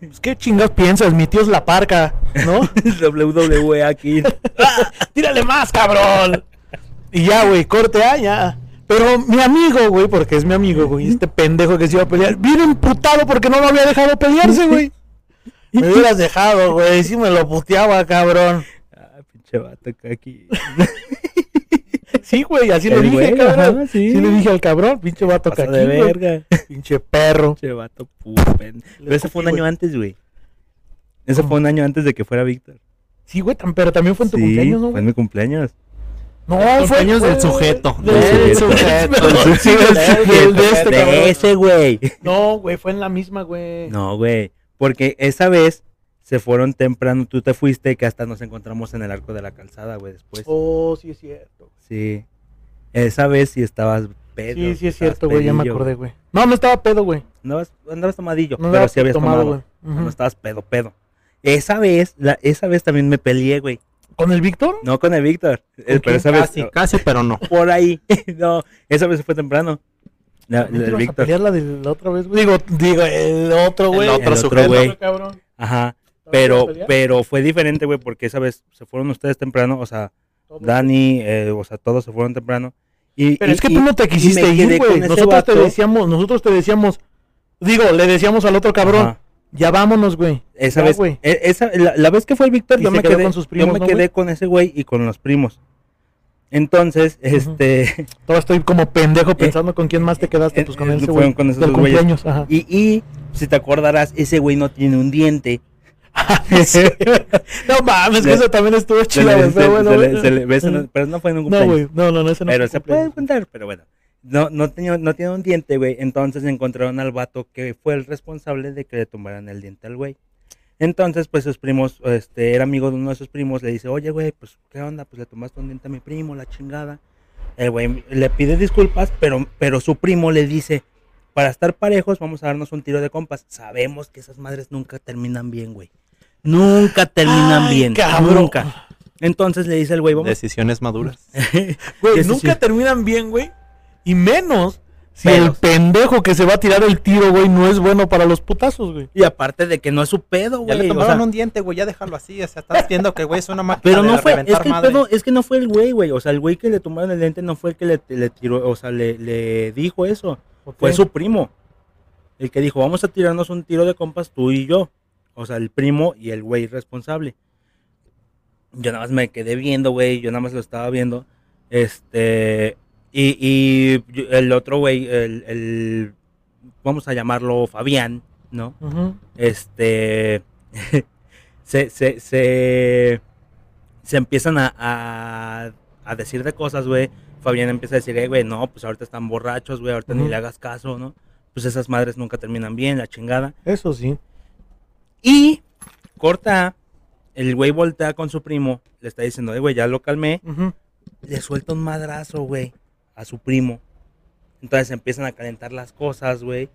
Pues, ¿Qué chingas piensas? Mi tío es la parca, ¿no? <laughs> WWE aquí. <laughs> Tírale más, cabrón. Y ya, güey, corte A, ya. Pero mi amigo, güey, porque es mi amigo, güey, este pendejo que se iba a pelear, viene imputado porque no lo había dejado pelearse, güey. Me hubieras dejado, güey, sí me lo puteaba, cabrón. Ah, pinche vato aquí. <laughs> Sí, güey, así le El dije, güey, cabrón. ajá, sí. sí. le dije al cabrón, pinche vato Pasa aquí, de güey. verga. Pinche perro. Pinche vato pupen. Pero ese fue un año güey. antes, güey. Ese fue un año antes de que fuera Víctor. Sí, güey, pero también fue en tu Sí, cumpleaños, ¿no? Fue en mi cumpleaños. No, El fue cumpleaños fue- del sujeto. Del sujeto. de ese, güey. No, güey, fue en la misma, güey. No, güey. Porque esa vez se fueron temprano. Tú te fuiste que hasta nos encontramos en el arco de la calzada, güey, después. Oh, sí es cierto. Sí. Esa vez sí estabas pedo. Sí, sí es cierto, güey, ya me acordé, güey. No, no estaba pedo, güey. Andabas, andabas tomadillo, No pero sí habías tomado, tomado. güey. Ujú. No estabas pedo, pedo. Esa vez, la, esa vez también me peleé, güey. ¿Con el Víctor? No con el Víctor. eh? Pero esa vez, Casi, casi, pero no. <laughs> por ahí. <laughs> no, esa vez fue temprano. La, ¿No te el ibas a Víctor. pelear la de la otra vez? güey? Digo, digo, el otro, güey. El otro El otro sujeto. güey. Cabrón. Ajá. ¿No Pero, pero fue diferente, güey, porque esa vez se fueron ustedes temprano, o sea, Dani, eh, o sea, todos se fueron temprano. Y, Pero y- es que y- tú no te quisiste me ir, güey. Nosotros te decíamos, nosotros te decíamos, digo, le decíamos al otro cabrón, Ajá. ya vámonos, güey. Esa Ya, vez, güey. e- esa, la, la vez que fue el Víctor, yo me quedé, con sus yo primos, me ¿no, quedé güey? con ese güey y con los primos. Entonces, este, Todo estoy como pendejo <laughs> pensando con quién más te quedaste, eh, pues con eh, ese güey. con esos Del dos güeyes. cumpleaños, ajá. y, y si te acordarás, ese güey no tiene un diente. <laughs> Sí. no mames, que eso también estuvo chido, güey. bueno, pero no fue en un No, cumpleaños. güey, no, no, no, ese no pero se puede contar, pero bueno. No, no, tenía, no tiene un diente, güey. Entonces encontraron al vato que fue el responsable de que le tumbaran el diente al güey. Entonces, pues sus primos, este, era amigo de uno de sus primos, le dice, oye, güey, pues, ¿qué onda? Pues le tomaste un diente a mi primo, la chingada. El güey le pide disculpas, pero, pero su primo le dice, para estar parejos, vamos a darnos un tiro de compas. Sabemos que esas madres nunca terminan bien, güey. Nunca terminan Ay, bien. cabrón. Nunca. Entonces le dice el güey, vamos. Decisiones maduras. <laughs> Güey, nunca terminan bien, güey. Y menos si el pendejo que se va a tirar el tiro, güey, no es bueno para los putazos, güey. Y aparte de que no es su pedo, Ya güey. le o tomaron sea, un diente, güey, ya déjalo así. O sea, estás viendo que, güey, es una máquina Pero de no fue, es que, el pedo- es que no fue el güey, güey. O sea, el güey que le tomaron el lente no fue el que le, le tiró, o sea, le, le dijo eso. Fue su primo. El que dijo, vamos a tirarnos un tiro de compas tú y yo. O sea, el primo y el güey responsable. Yo nada más me quedé viendo, güey. Yo nada más lo estaba viendo. Este. Y, y el otro güey, el, el- Vamos a llamarlo Fabián, ¿no? Ujú. este <laughs> se, se, se, se empiezan a, a, a decir de cosas, güey. Fabián empieza a decir, eh, güey, no, pues ahorita están borrachos, güey, ahorita ni le hagas caso, ¿no? Pues esas madres nunca terminan bien, la chingada. Eso sí. Y Corta, el güey voltea con su primo, le está diciendo, eh, güey, ya lo calmé. Le suelta un madrazo, güey, a su primo. Entonces empiezan a calentar las cosas, güey.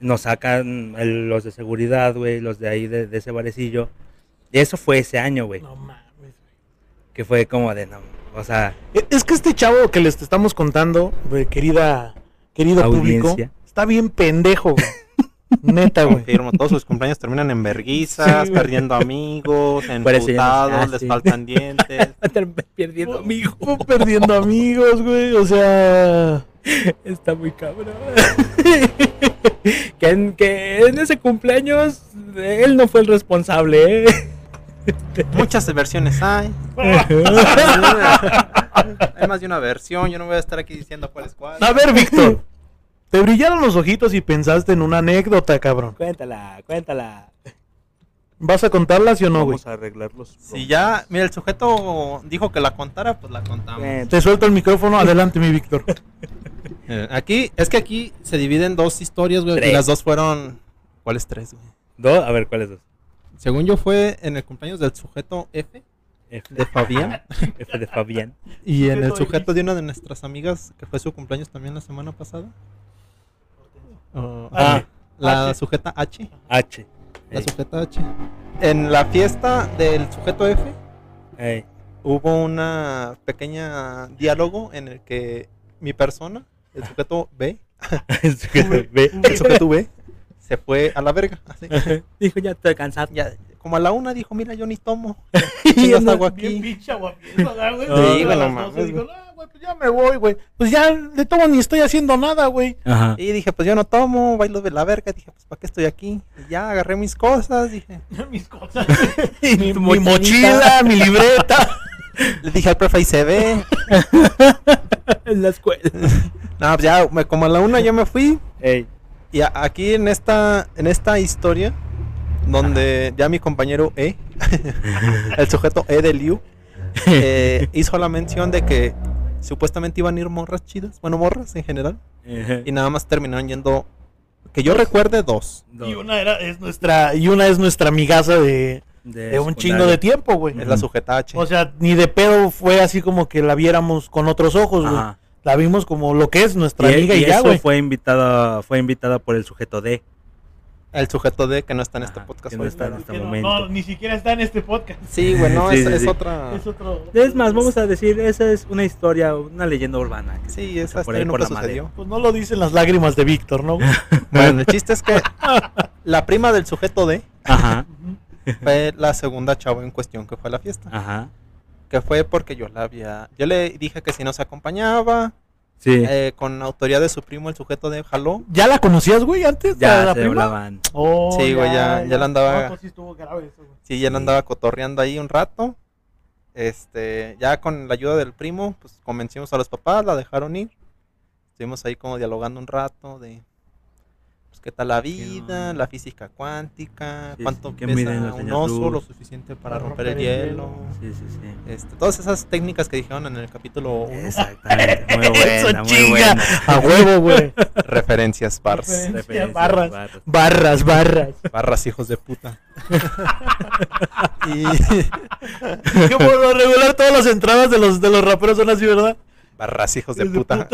Nos sacan el- los de seguridad, güey, los de ahí de, de ese barecillo. Y eso fue ese año, güey. No mames. güey. Que fue como de, no, o sea, E- Es que este chavo que les estamos contando, güey, querida, querido público, está bien pendejo, güey. <laughs> Neta, güey. Todos sus cumpleaños terminan en verguizas, Sí, perdiendo amigos, <laughs> emputados, ah, les sí. faltan dientes. <laughs> perdiendo amigo. Fue perdiendo amigos, güey. O sea, Está muy cabrón. <laughs> que, en, que en ese cumpleaños él no fue el responsable, ¿eh? Muchas versiones hay. hay más de una versión, yo no voy a estar aquí diciendo cuál es cuál. a ver, Víctor. Te brillaron los ojitos y pensaste en una anécdota, cabrón. Cuéntala, cuéntala. ¿Vas a contarla, sí o no, güey? Vamos a arreglar los Si ya, mira, el sujeto dijo que la contara, pues la contamos. Cuéntala. Te suelto el micrófono. <laughs> Adelante, mi Víctor. <laughs> Eh, Aquí, es que aquí se dividen dos historias, güey, y las dos fueron... ¿Cuáles tres, güey? ¿Dos? A ver, ¿cuáles dos? Según yo fue en el cumpleaños del sujeto F, F de Fabián, <laughs> F de Fabián. y en el Sujeto sujeto de una de nuestras amigas, que fue su cumpleaños también la semana pasada. Oh, Ah. la H. sujeta H. H. La Ey, sujeta H. En la fiesta del sujeto F ey. hubo una pequeña diálogo en el que mi persona, el sujeto B, <laughs> <laughs> el sujeto B, se fue a la verga. así. Dijo, ya estoy cansado. Ya, como a la una dijo, mira, yo ni tomo. <laughs> Y agua aquí. pinche aguafiestas, ¿verdad, güey. Sí, A güey, las no 12 mames, dijo, güey. "No, güey, pues ya me voy, güey. Pues ya de todo ni estoy haciendo nada, güey. Ajá. Y dije, pues yo no tomo, bailo de la verga. Dije, pues ¿para qué estoy aquí? Y ya agarré mis cosas, dije. <laughs> Mis cosas. <laughs> Y mi, mochila, mi libreta. <laughs> Le dije al profe, y se ve. En la escuela. No, pues ya, me- como a la una yo me fui. Ey. Y a- aquí en esta, en esta historia, donde ya mi compañero E, el sujeto E de Liu, eh, hizo la mención de que supuestamente iban a ir morras chidas, bueno, morras en general, y nada más terminaron yendo, que yo recuerde, dos. Y una era, es nuestra, y una es nuestra amigaza de, de un chingo de tiempo, güey. Es la sujeta H. O sea, ni de pedo fue así como que la viéramos con otros ojos, güey. La vimos como lo que es nuestra Y, amiga y, y ya, eso güey. fue invitada, fue invitada por el sujeto D. El sujeto D que no está en este Ajá, podcast que no hoy. está en este momento. no, ni siquiera está en este podcast. Sí, güey, no, Sí, es, sí, es sí. otra. Es otro. Es más, vamos a decir, esa es una historia, una leyenda urbana. Sí, esa por ahí por la sucedió. Pues no lo dicen las lágrimas de Víctor, ¿no? <laughs> Bueno, el chiste es que <laughs> la prima del sujeto D Ajá, fue la segunda chava en cuestión que fue a la fiesta. ajá. Que fue porque yo la había. Yo le dije que si nos acompañaba, Sí, eh, con autoridad de su primo, el sujeto de jaló. ¿Ya la conocías, güey, antes? de ya la se prima? hablaban. Oh, Sí, güey, ya- ya la andaba- No, pues sí estuvo grave eso, güey. Sí, ya le andaba cotorreando ahí un rato. Este, ya con la ayuda del primo, pues convencimos a los papás, la dejaron ir. Estuvimos ahí como dialogando un rato de pues qué tal la vida, la física cuántica, Sí, cuánto sí, ¿qué pesa un oso, Luz? lo suficiente para Para romper el romper el hielo. Sí, sí, sí. Este, todas esas técnicas que dijeron en el capítulo 1, Exactamente, muy <laughs> Eso buena, muy chinga. buena. A huevo, güey. <laughs> referencias bars, Referencias. Referencias, barras. barras. Barras, barras. barras hijos de puta. <laughs> y Que por lo regular todas las entradas de los, de los raperos son así, ¿verdad? Barras hijos de Hijos de puta.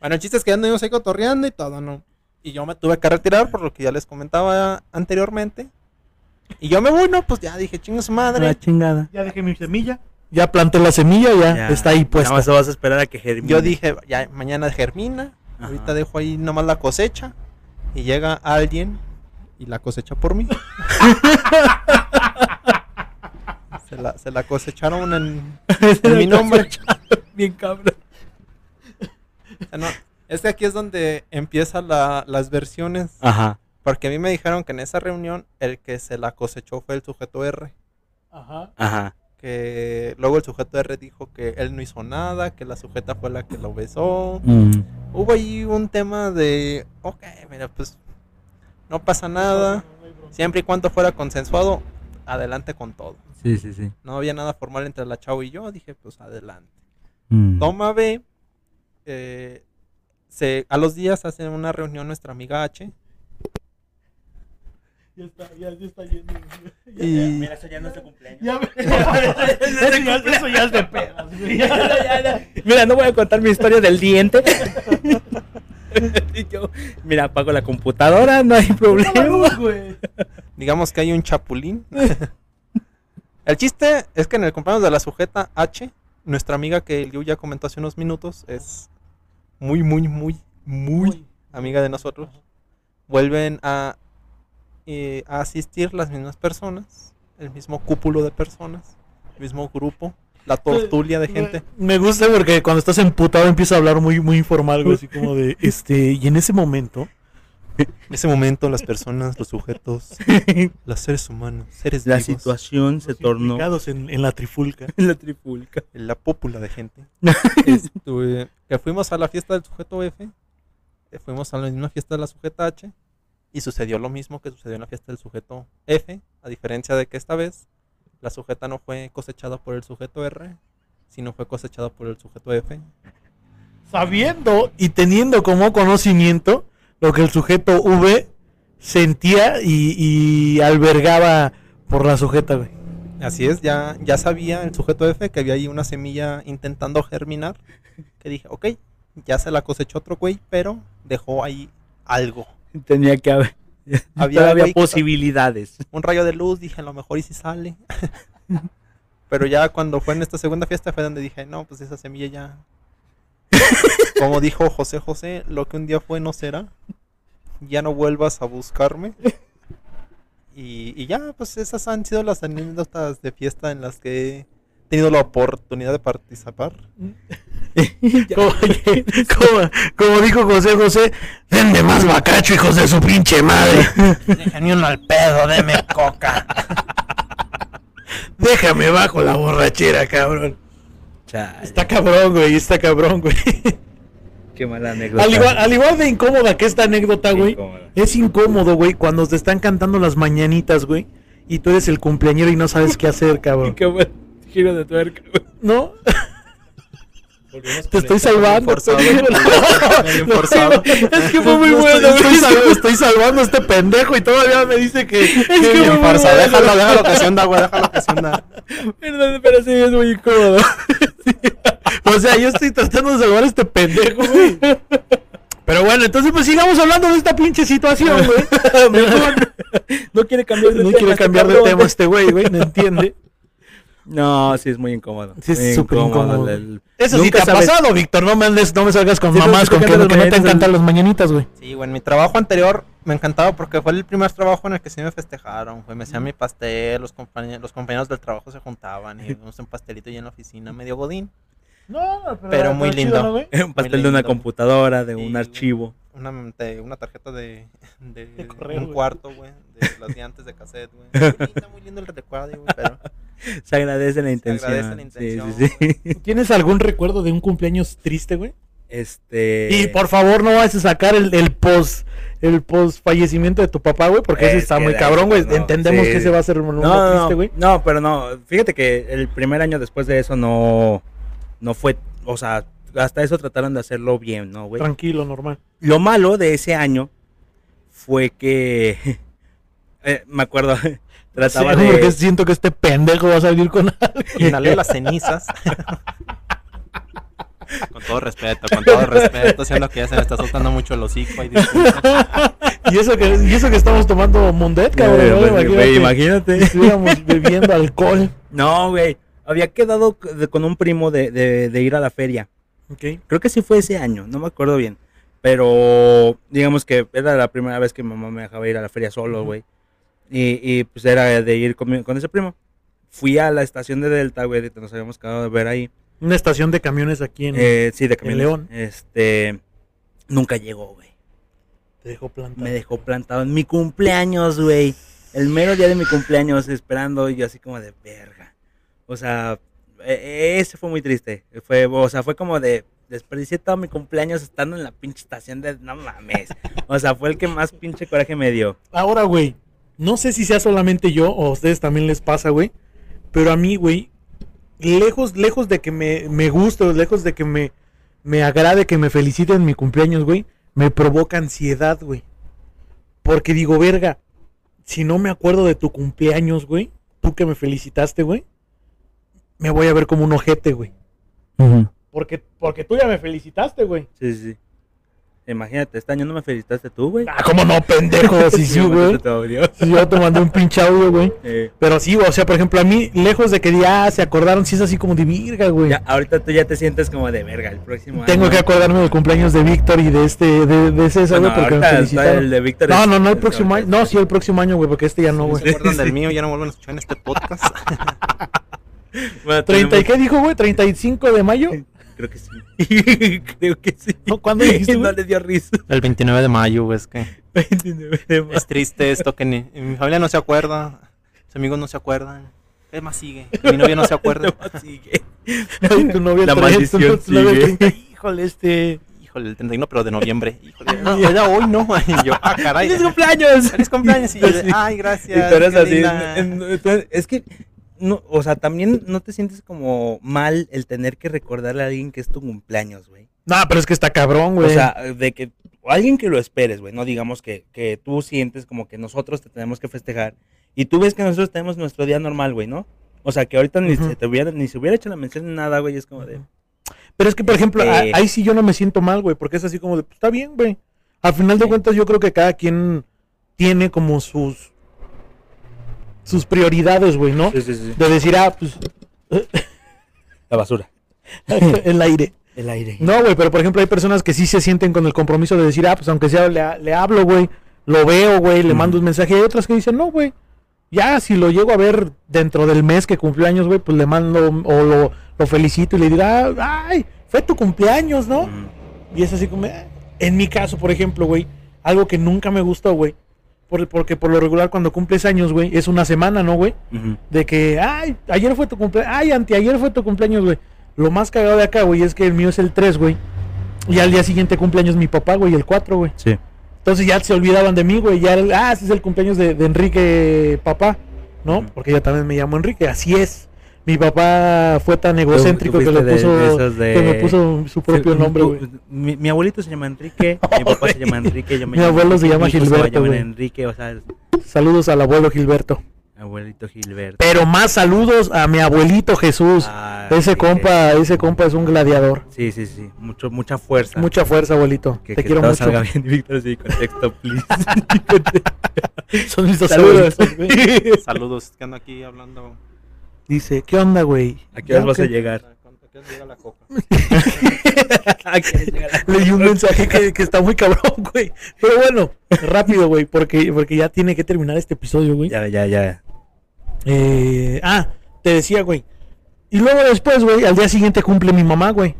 bueno, el chiste es que anduvimos ahí cotorreando y todo, ¿no? Y yo me tuve que retirar por lo que ya les comentaba anteriormente. Y yo me voy, ¿no? Pues ya dije, chingo su madre. La chingada. Ya dejé mi semilla. Ya planté la semilla, ya, Ya, está ahí Nada puesta. más vas a esperar a que germine. Yo dije, ya mañana germina. Ajá. Ahorita dejo ahí nomás la cosecha. Y llega alguien y la cosecha por mí. <laughs> se, la, se la cosecharon en, <laughs> en mi nombre. Bien cabrón. No, es que aquí es donde empiezan la- las versiones. Ajá. Porque a mí me dijeron que en esa reunión el que se la cosechó fue el sujeto R. Ajá. Ajá. Que luego el sujeto R dijo que él no hizo nada, que la sujeta fue la que lo besó. Mm. Hubo ahí un tema de, ok, mira, pues no pasa nada. Siempre y cuando fuera consensuado, adelante con todo. Sí, sí, sí. No había nada formal entre la chavo y yo, dije, pues adelante. Mm. Toma B, eh, se, a los días hacen una reunión nuestra amiga H. Ya está, ya, ya está yendo. <laughs> Ya, Y Mira, eso ya no es de cumpleaños. ya, <laughs> <laughs> eso, ya, eso ya es de ya. Mira, no voy a contar mi historia del diente. Y yo, mira, apago la computadora, no hay problema. Güey. digamos que hay un chapulín. el chiste es que en el cumpleaños de la sujeta H, nuestra amiga que el Liu ya comentó hace unos minutos, es muy, muy, muy, muy amiga de nosotros. Vuelven a, eh, a asistir las mismas personas, el mismo cúpulo de personas, el mismo grupo, la tortulia de gente. Me gusta porque cuando estás emputado empieza a hablar muy, muy informal, güey. Así como de, este, y en ese momento. En ese momento las personas, los sujetos, <laughs> los seres humanos, seres La vivos, situación se tornó en, en la trifulca. <laughs> en la tripulca. la pópula de gente. <laughs> Estuve- que fuimos a la fiesta del sujeto F, eh, fuimos a la misma fiesta de la sujeta H, y sucedió lo mismo que sucedió en la fiesta del sujeto F, a diferencia de que esta vez la sujeta no fue cosechada por el sujeto R, sino fue cosechada por el sujeto F. Sabiendo y teniendo como conocimiento lo que el sujeto V sentía y, y albergaba por la sujeta, güey. Así es, ya, ya sabía el sujeto F que había ahí una semilla intentando germinar, que dije, ok, ya se la cosechó otro güey, pero dejó ahí algo. Tenía que haber. Había güey que- posibilidades. <laughs> un rayo de luz, dije, a lo mejor y si sale. <laughs> Pero ya cuando fue en esta segunda fiesta fue donde dije, no, pues esa semilla ya. <laughs> Como dijo José José, lo que un día fue no será. Ya no vuelvas a buscarme. Y, y ya, pues esas han sido las anécdotas de fiesta en las que he tenido la oportunidad de participar. <laughs> Como, <laughs> como- como dijo José José, denme más bacacho, hijos de su pinche madre. Déjenme uno al pedo, deme coca. Déjame bajo la borrachera, cabrón. Chale, Está cabrón, güey, está cabrón, güey. qué mala anécdota. Al igual, al igual de incómoda que esta anécdota, güey. Es incómodo, güey, cuando te están cantando las mañanitas, güey. Y tú eres el cumpleañero y no sabes qué hacer, <laughs> cabrón. Qué buen giro de tuerca. güey. ¿No? Te estoy el- salvando. forzado. <laughs> forzado. Es que fue muy No, bueno, estoy- güey. estoy salvando a este pendejo y todavía me dice que. Es que Bien fue muy forzado, bueno. déjalo, déjalo que se hunda, güey, déjalo que se hunda. <laughs> Perdón, pero sí es muy incómodo. O sea, yo estoy tratando de salvar a este pendejo, güey. Pero bueno, entonces pues sigamos hablando de esta pinche situación, güey. <laughs> Mejor. No quiere cambiar de No tema. quiere este cambiar de tema este güey, güey, no <laughs> entiende. No, sí es muy incómodo. Sí, es Muy súper incómodo. el- Eso sí te ha sabes- pasado, Víctor. No me andes, no me salgas con Sí, no, mamás con que, no te encantan las mañanitas, güey. Sí, güey, en mi trabajo anterior me encantaba porque fue el primer trabajo en el que sí me festejaron, güey. Me hacían mi pastel, los, compañeros, los compañeros del trabajo se juntaban y <laughs> un pastelito ahí en la oficina, medio godín. No, no, Pero muy lindo. Un pastel de una lindo. computadora, de Sí, un archivo. Una, de- una tarjeta de, <laughs> de, De correo, un güey. cuarto, güey, de las de antes de cassette, güey. <laughs> Muy lindo, muy lindo el recuerdo, güey, pero Se agradece la se intención. agradece la Sí, intención. sí, sí. ¿Tienes algún recuerdo de un cumpleaños triste, güey? Este. Y por favor no vayas a sacar el, el post el post fallecimiento de tu papá, güey, porque ese Es está que muy de cabrón, güey. no, Entendemos sí. que ese va a ser un no, triste, güey. no, pero no. Fíjate que el primer año después de eso no, no fue, o sea, hasta eso trataron de hacerlo bien, ¿no, güey? Tranquilo, normal. Lo malo de ese año fue que, <laughs> eh, me acuerdo, <laughs> trataba Sí, porque de, siento que este pendejo va a salir con algo. <laughs> inhalé las cenizas. Con todo respeto, con todo respeto, siendo que ya se me está soltando mucho el hocico. Y <laughs> y eso que y eso que estamos tomando Mundet, cabrón. ¿no? güey, Imagínate, güey, imagínate. estuviéramos bebiendo alcohol. No, güey, había quedado con un primo de, de, de ir a la feria. Ok. Creo que sí fue ese año, no me acuerdo bien. Pero digamos que era la primera vez que mi mamá me dejaba ir a la feria solo, güey. Y, y, pues era de ir con, mi- con ese primo. Fui a la estación de Delta, güey, que nos habíamos quedado de ver ahí. Una estación de camiones aquí en. Eh, sí, de camiones. León. Este, nunca llegó, güey. Te dejó plantado. Me dejó plantado en mi cumpleaños, güey. El mero día de mi cumpleaños esperando y yo así como de verga. O sea, e- ese fue muy triste. Fue, o sea, fue como de desperdicié todo mi cumpleaños estando en la pinche estación de no mames. O sea, fue el que más pinche coraje me dio. Ahora, güey, no sé si sea solamente yo o a ustedes también les pasa, güey. Pero a mí, güey, lejos, lejos de que me, me guste, o lejos de que me, me agrade que me feliciten en mi cumpleaños, güey, me provoca ansiedad, güey. Porque digo, verga, si no me acuerdo de tu cumpleaños, güey, tú que me felicitaste, güey, me voy a ver como un ojete, güey. Porque, porque tú ya me felicitaste, güey. Sí, sí. Imagínate, este año no me felicitaste tú, güey. Ah, ¿cómo no, pendejo? <laughs> Sí, sí, güey. Sí, yo te mandé un pinche audio, güey. Eh, Pero sí, o sea, por ejemplo, a mí, lejos de que ya se acordaron, sí es así como de virga, güey. ya, ahorita tú ya te sientes como de verga el próximo Tengo año. que acordarme del cumpleaños de Víctor y de este, de, de César, Bueno, güey, porque me felicitaron. el de Víctor No, no, no, el próximo año. No, sí, el próximo año, güey, porque este ya no, Si güey. se acuerdan del <laughs> mío, ya no vuelven a escuchar en este podcast. <laughs> Bueno, 30, ¿y tenemos- qué dijo, güey? ¿35 de mayo? Creo que sí. <laughs> Creo que sí. ¿cuándo dijiste, <laughs> No le dio risa. El 29 de mayo, es que 29 de mayo. es triste esto que ni, mi familia no se acuerda, mis amigos no se acuerdan. ¿Qué más sigue? Mi novia no se acuerda. <laughs> No, sigue. Ay, tu novia La trae- maldición tu- tu novia sigue. trae- Híjole, este... Híjole, el 31, pero de noviembre. Híjole, no, era hoy, ¿no? Y yo, ah, caray. ¡Feliz cumpleaños! Feliz cumpleaños. Y yo ay, Y gracias. tú eres así. linda". en- en- tú- es que, no, o sea, también no te sientes como mal el tener que recordarle a alguien que es tu cumpleaños, güey. No, pero es que está cabrón, güey. O sea, de que alguien que lo esperes, güey, no digamos que, que tú sientes como que nosotros te tenemos que festejar y tú ves que nosotros tenemos nuestro día normal, güey, ¿no? O sea, que ahorita ni, se te hubiera, ni se hubiera hecho la mención de nada, güey, es como de... Pero es que, por ejemplo, a- Este- ahí sí yo no me siento mal, güey, porque es así como de, pues, está bien, güey. Al final de cuentas, yo creo que cada quien tiene como sus sus prioridades, güey, ¿no? Sí, sí, sí. De decir, ah, pues, La basura. <laughs> el aire. El aire. No, güey, pero por ejemplo, hay personas que sí se sienten con el compromiso de decir, ah, pues aunque sea, le, le hablo, güey, lo veo, güey, le Mm. mando un mensaje. Hay otras que dicen, no, güey, ya si lo llego a ver dentro del mes que cumpleaños, güey, pues le mando o lo, lo felicito y le dirá, ay, fue tu cumpleaños, ¿no? Y es así como, eh, en mi caso, por ejemplo, güey, algo que nunca me gustó, güey, por, porque por lo regular cuando cumples años, güey, es una semana, ¿no, güey? De que, ay, ayer fue tu cumpleaños, ay, anteayer fue tu cumpleaños, güey. Lo más cagado de acá, güey, es que el mío es el 3, güey. Y al día siguiente cumpleaños mi papá, güey, el 4, güey. Sí. Entonces ya se olvidaban de mí, güey. Ya, el- ah, ese es el cumpleaños de, de Enrique, papá, ¿no? Porque yo también me llamo Enrique, así es. Mi papá fue tan egocéntrico que, le puso, de esos de- que me puso su propio Sí, nombre, tú- güey. Mi, mi abuelito se llama Enrique, mi papá se <laughs> llama Enrique, yo me Mi llamo abuelo se llama Gilberto, Se llama güey. Enrique, o sea, Saludos al abuelo Gilberto. abuelito Gilberto. Pero más saludos a mi abuelito Jesús. Ah, ese sí, compa, ese compa es un gladiador. Sí, sí, sí, mucho, mucha fuerza. Mucha fuerza, abuelito. que, Te que quiero todo mucho. salga bien, <laughs> Víctor, sí, contexto, please. <laughs> Son mis dos Saludos. güey. Saludos, que ando aquí hablando. Dice, ¿qué onda, güey? ¿A qué hora Ya vas a llegar? ¿A qué hora llega la coca? <laughs> ¿A qué hora llega la- Leí un mensaje que, que está muy cabrón, güey. Pero bueno, rápido, güey, porque, porque ya tiene que terminar este episodio, güey. Ya, ya, ya. Eh, ah, te decía, güey. Y luego después, güey, al día siguiente cumple mi mamá, güey.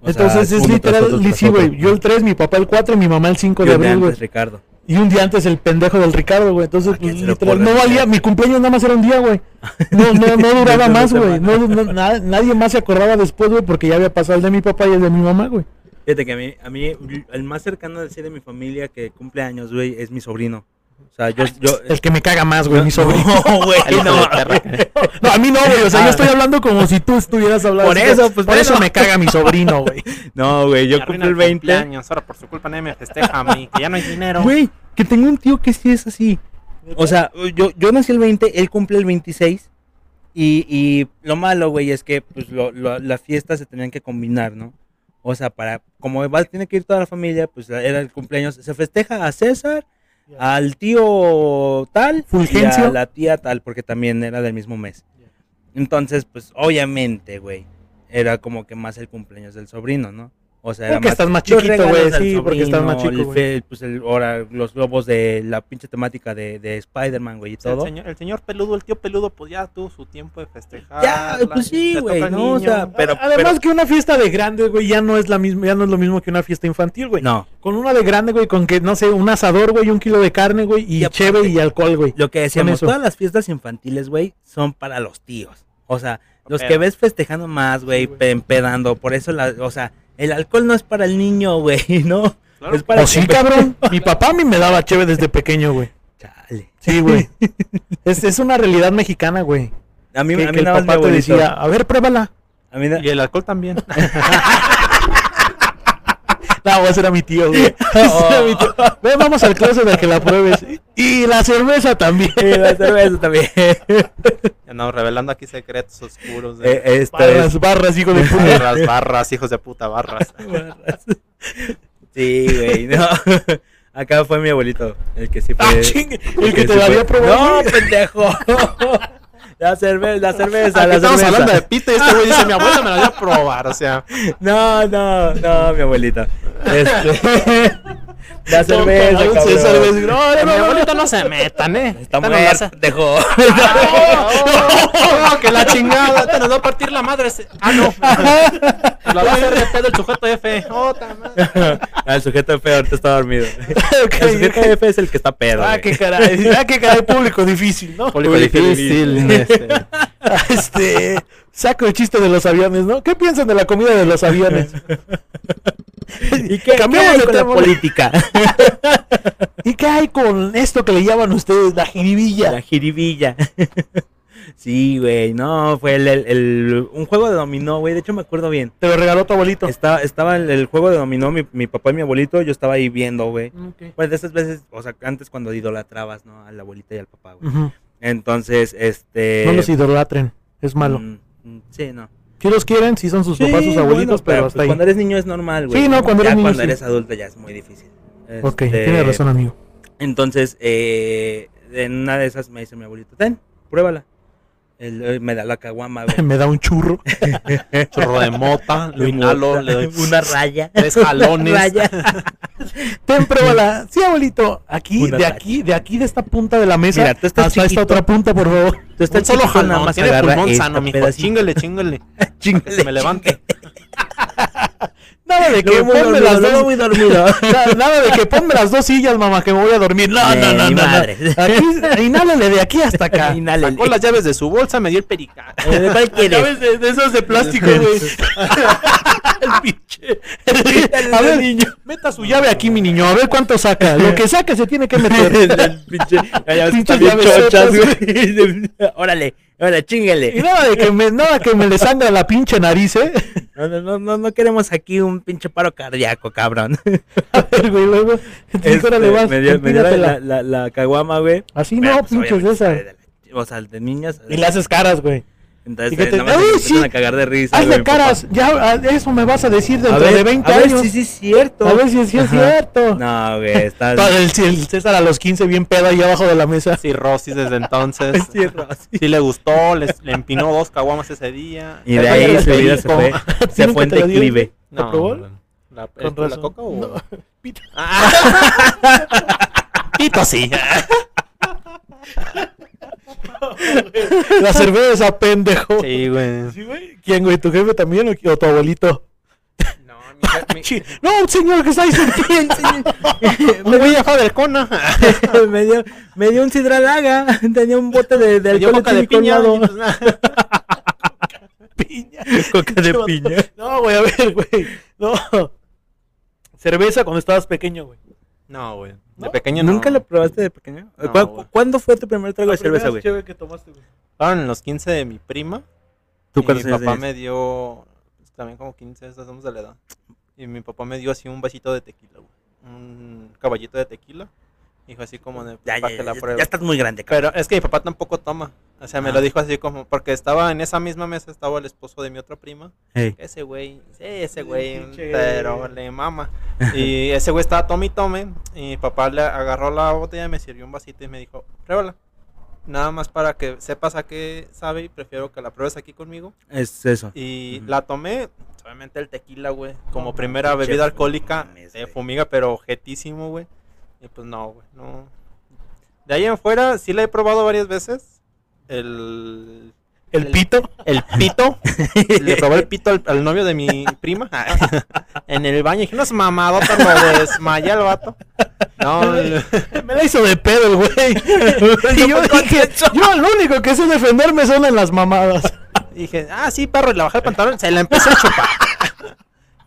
O sea, Entonces es literal, sí, güey. Yo el 3, mi papá el 4 y mi mamá el 5 Y de abril, güey. Ricardo. Y un día antes el pendejo del Ricardo, güey. Entonces, ¿A quién pues, literal, no valía, mi cumpleaños nada más era un día, güey. No, no, no <laughs> duraba más, güey. No, no, na- nadie más se acordaba después, güey, porque ya había pasado el de mi papá y el de mi mamá, güey. Fíjate que a mí, a mí, el más cercano de, sí, de mi familia que cumple años, güey, es mi sobrino. O sea, yo... yo El que me caga más, güey, mi sobrino. <laughs> No, güey, <laughs> no. No, a mí no, güey. O sea, Ah. yo estoy hablando como si tú estuvieras hablando. Por eso, pues, Por eso me caga mi sobrino, güey. <laughs> No, güey, yo cumplo el 20. cumpleaños, ahora por su culpa nadie me festeja a mí, que ya no hay dinero. Güey, que tengo un tío que sí es así. O sea, yo, yo nací el 20, él cumple el 26. Y, y lo malo, güey, es que pues, lo- lo- las fiestas se tenían que combinar, ¿no? O sea, para como va, tiene que ir toda la familia, pues era el cumpleaños. Se festeja a César, al tío tal, y Fulgencio. a la tía tal, porque también era del mismo mes. Entonces, pues obviamente, güey, era como que más el cumpleaños del sobrino, ¿no? O sea, Porque estás más chiquito, güey, sí, porque estás más chico, el pues el, ahora los globos de la pinche temática de, de Spider-Man, güey, y O sea, todo. El señor, el señor peludo, el tío peludo, pues ya tuvo su tiempo de festejar. Ya, pues sí, güey, no, o sea, pero- Además que una fiesta de grande, güey, ya no es la misma, ya no es lo mismo que una fiesta infantil, güey. No, Con una de grande, güey, con que, no sé, un asador, güey, un kilo de carne, güey, y, Y cheve y alcohol, güey. lo que decíamos, todas las fiestas infantiles, güey, son para los tíos. O sea, los que ves festejando más, güey, Sí, empedando, por eso, la, o sea, el alcohol no es para el niño, güey, <laughs> ¿no? Claro es que para O sí, que- cabrón. <laughs> Mi papá a mí me daba cheve desde pequeño, güey. Chale. Sí, güey. <laughs> Es, es una realidad mexicana, güey. A mí, Que, a que mí el más mi papá te abuelito. decía, a ver, pruébala. A mí Y el alcohol también. No, ese era mi tío, güey. <laughs> Ese era mi tío. Ven, vamos al closet a que la pruebes. Y la cerveza también. Y la cerveza también. <laughs> No, revelando aquí secretos oscuros. de- Eh, esto Barras, es- barras, hijo de puta. barras, barras, hijos de puta, barras. Sí, güey, no. <laughs> Acá fue mi abuelito, el que sí fue. Ah, chingue, el que te sí la había probado. No, pendejo. La cerveza, la cerveza, Aquí la estamos cerveza. hablando de pito y este güey dice, mi abuela me la voy a probar, o sea. <laughs> No, no, no, mi abuelito. Este. <laughs> La cerveza, cabrón. Güey, no, no, mi no, no. abuelito no se metan, eh. Está Esta nos va a muerto, hacer- pendejo. Oh, que la chingada, te nos va a partir la madre. ese- Ah, no. <laughs> La va a hacer de pedo el sujeto F. Oh, madre. Ah, el sujeto F ahorita está dormido. <laughs> El sujeto. F es el que está pedo. Ah, qué caray. Ah, qué caray, público difícil, ¿no? Público difícil. este. <laughs> Saco el chiste de los aviones, ¿no? ¿Qué piensan de la comida de los aviones? <laughs> ¿Y qué, Cambiamos qué hay de con la política? <laughs> ¿Y qué hay con esto que le llaman ustedes la jiribilla? La jiribilla. <laughs> Sí, güey, no, fue el, el- el- un juego de dominó, güey, de hecho me acuerdo bien. Te lo regaló tu abuelito. Estaba, estaba el, el juego de dominó, mi, mi papá y mi abuelito, yo estaba ahí viendo, güey. Pues de esas veces, o sea, antes cuando idolatrabas, ¿no? A la abuelita y al papá, güey. Entonces, este... No los idolatren, es malo. mm, mm, sí, no. Si los quieren, si son sus papás, sus Sí, abuelitos, bueno, pero pues hasta ahí. Cuando eres niño es normal, güey. Sí, no, cuando Ya eres niño cuando sí. eres adulto ya es muy difícil. Ok, Este, tienes razón, amigo. Entonces, eh, en una de esas me dice mi abuelito, ten, pruébala. Eh, me da la caguama, <laughs> güey. Me da un churro. <laughs> Chorro de mota, <laughs> lo inhalo, le doy una raya. tres jalones. Raya. Ten, pruébala. Sí, abuelito. Aquí, Una de aquí, de aquí, de esta punta de la mesa. Mira, tú estás hasta esta otra punta, por favor. Tú estás Un solo jalón, más tiene pulmón sano, mijo. Chingale, chingale. Se me levante. Nada de que muy ponme dormido, las dos. Nada, <laughs> nada de que ponme las dos sillas, mamá, que me voy a dormir. No, no, no, no. no. madre. Aquí, de aquí hasta acá. Inhálele. Sacó las llaves de su bolsa, me dio el perica. Eh. Llaves de, de esos de plástico, <laughs> güey. el <laughs> pinche. A ver, niño. Meta su llave aquí, mi niño. A ver cuánto saca. Lo que saque se tiene que meter. El pinche, ya, ya chochas, güey. Órale, Y chingale. nada de que me, nada que me le sangra la pinche nariz, ¿eh? No, no, no, no, queremos aquí un pinche paro cardíaco, cabrón. <laughs> A ver, güey, luego. Este, órale, vas, me dio, me dio la, caguama, güey. Así Pero, no, pues, pinches esa. de la- O sea, de niñas. Y le haces caras, güey. Entonces, nada más ¡ay, se empiezan sí! a cagar de risa. Hazle güey, papá. caras. Ya, a- eso me vas a decir A dentro ver, de 20 a ver años. si sí es cierto. A ver si sí es Ajá. cierto. No, güey, está. Todo el, el César a los 15 bien pedo ahí abajo de la mesa. Cirrosis desde entonces. <laughs> Sí, Rosy. Sí le gustó, les- le empinó dos caguamas ese día. Y de ahí su vida se fue. ¿Sí <laughs> Se fue en te la declive. ¿La probó? ¿La, Con el- la coca o...? No, <laughs> pito. Pito sí. <laughs> La cerveza, pendejo. Sí, güey. Sí, güey. ¿Quién, güey? ¿Tu jefe también o, o tu abuelito? No, mi, je- mi- Chi- No, señor, que está diciendo? <laughs> me voy a del cona. me, dio, me dio un sidralaga. Tenía un bote de, de Me dio alcohol coca de piña. pues. Piña. Coca de piña. No, güey, a ver, güey. No. Cerveza cuando estabas pequeño, güey. No, güey. De pequeño no. ¿Nunca lo probaste de pequeño? No, ¿Cu- güey. ¿Cuándo fue tu primer trago de cerveza, güey? que tomaste, güey. En los 15 de mi prima. ¿Tú y mi papá me dio... pues, También como 15, esas somos de la edad. Y mi papá me dio así un vasito de tequila, güey. Un caballito de tequila. Dijo así como de... Ya, ya, para que ya, la ya, pruebe. ya estás muy grande, cabrón. Pero es que mi papá tampoco toma. O sea, me Ah. lo dijo así como... Porque estaba en esa misma mesa, estaba el esposo de mi otra prima. Ese güey, sí, ese güey, pero le mama. <laughs> Y ese güey estaba tome y tome. Y mi papá le agarró la botella, me sirvió un vasito y me dijo, pruébala. Nada más para que sepas a qué sabe y prefiero que la pruebes aquí conmigo. Es eso. Y la tomé, obviamente el tequila, güey, como primera bebida alcohólica, mames, eh, fumiga, pero objetísimo, güey. Y pues no, güey, no. De ahí en fuera, sí la he probado varias veces. El, ¿El pito? el <laughs> pito. Le probé el pito al, al novio de mi prima. <laughs> en el baño. Dije, no es mamadota, lo desmayé al vato. No, <laughs> Me la hizo de pedo el güey. y yo dije, yo lo único que sé defenderme son en las mamadas. dije, ah, sí, perro, y le bajé el pantalón. Se la empecé a chupar.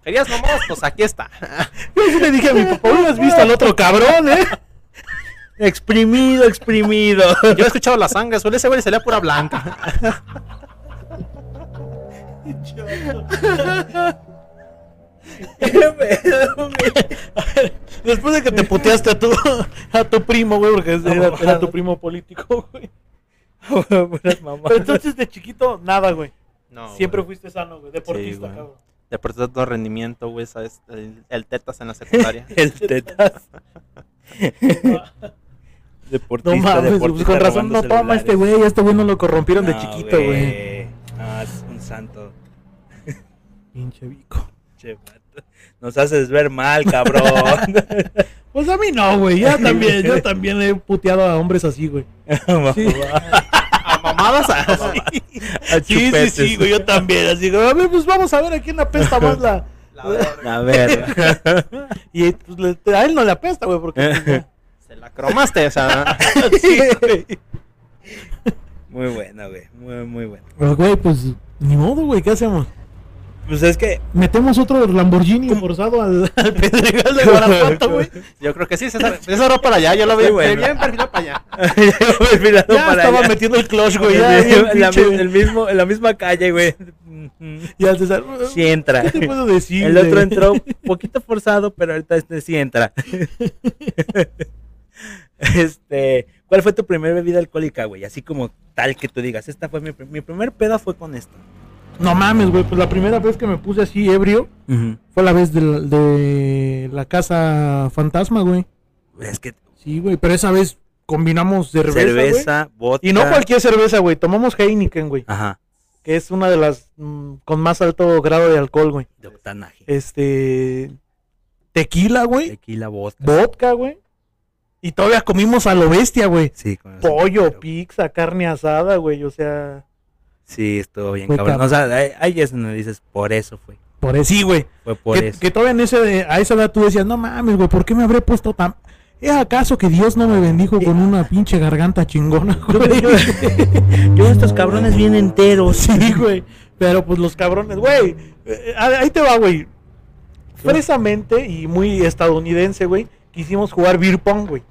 ¿Querías mamadas? Pues aquí está. <laughs> Yo sí le dije a mi papá, ¿hubieras visto al otro cabrón, eh? <laughs> Exprimido, exprimido. Yo he escuchado la sangre azul, ese güey salía pura blanca. Después de que te puteaste a tu, a tu primo, güey, porque era, era tu primo político, güey. <laughs> Pero entonces de chiquito, nada, güey. No, Siempre güey. fuiste sano, güey. Deportista, güey. cabrón. Deportista de alto rendimiento, güey, ¿sabes? El, el tetas en la secundaria. <laughs> El tetas. <laughs> Deportista, No mames, deportista pues con razón no toma este güey. Este güey no lo corrompieron de chiquito, güey. No, es un santo. Pinche bico. Che. Nos haces ver mal, cabrón. <laughs> Pues a mí no, güey. Ya también, yo también he puteado a hombres así, güey. Sí. Mamadas, <laughs> así. A Sí, sí, sí, güey, yo también. Así, güey, a ver, pues vamos a ver a quién apesta más la. <laughs> La verga. A ver. <laughs> Y pues, le- a él no le apesta, güey, porque. pues. Se la cromaste, o sea. Sí, güey. Muy bueno, güey. Muy, muy bueno. Pero, güey, pues, ni modo, güey, ¿qué hacemos? Pues es que. Metemos otro Lamborghini forzado al, <laughs> al Pedregal de Guanajuato, güey. Yo creo que sí, César. César va para allá, yo lo Sí, veo bueno. bien perfilado para allá. Perfilado Ya para estaba allá. metiendo el clutch, güey. En, la, el mismo, en la misma calle, güey. Y al César, Sí entra. ¿qué te puedo decir? El otro güey? entró poquito forzado, pero ahorita este sí entra. <laughs> este, ¿cuál fue tu primera bebida alcohólica, güey? Así como tal que tú digas, esta fue mi, mi primer peda fue con esto. No mames, güey, pues la primera vez que me puse así ebrio fue la vez de la, de la casa fantasma, güey. Es que Sí, güey, pero esa vez combinamos cerveza, cerveza, vodka. Y no cualquier cerveza, güey, tomamos Heineken, güey, Ajá, que es una de las mm, con más alto grado de alcohol, güey. de octanaje. Este tequila, güey, Tequila, vodka. vodka, güey. Y todavía comimos a lo bestia, güey. Sí, con Pollo, pizza, carne asada, güey, o sea, Sí, estuvo bien Fue cabrón. cabrón. O sea, ahí- ahí es donde dices, por eso fue. por eso, sí, güey. Fue por que, eso. que todavía en ese, a esa edad tú decías, no mames, güey, ¿por qué me habré puesto tan... ¿Es acaso que Dios no me bendijo con una pinche garganta chingona, güey? <laughs> Yo, estos cabrones bien enteros. Sí, güey. Pero pues los cabrones, güey. eh, ahí te va, güey. Fresamente y muy estadounidense, güey. Quisimos jugar beer pong, güey.